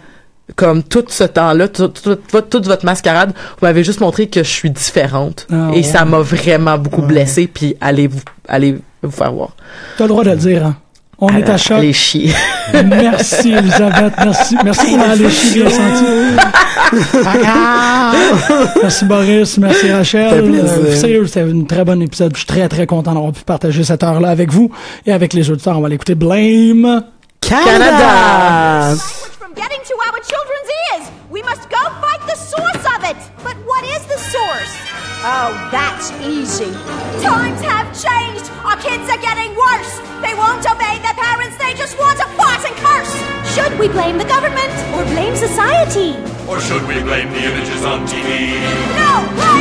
comme tout ce temps-là, tout- tout- tout- toute votre mascarade, vous m'avez juste montré que je suis différente. Ah, et ouais. ça m'a vraiment beaucoup blessée, puis allez vous, allez vous faire voir. T'as le droit de le dire, hein. On est à choc. Chier. Merci, Elisabeth. Merci. Merci pour aller chier bien senti. merci, Boris. Merci, Rachel. Euh, sérieux, c'était un très bon épisode. Je suis très, très content d'avoir pu partager cette heure-là avec vous et avec les auditeurs. On va l'écouter Blame. Canada! from getting to our children's ears. We must go fight the source of it. But what is the source? Oh, that's easy. Times have changed. Our kids are getting worse. They won't obey their parents. They just want to fight and curse. Should we blame the government or blame society? Or should we blame the images on TV? No, blame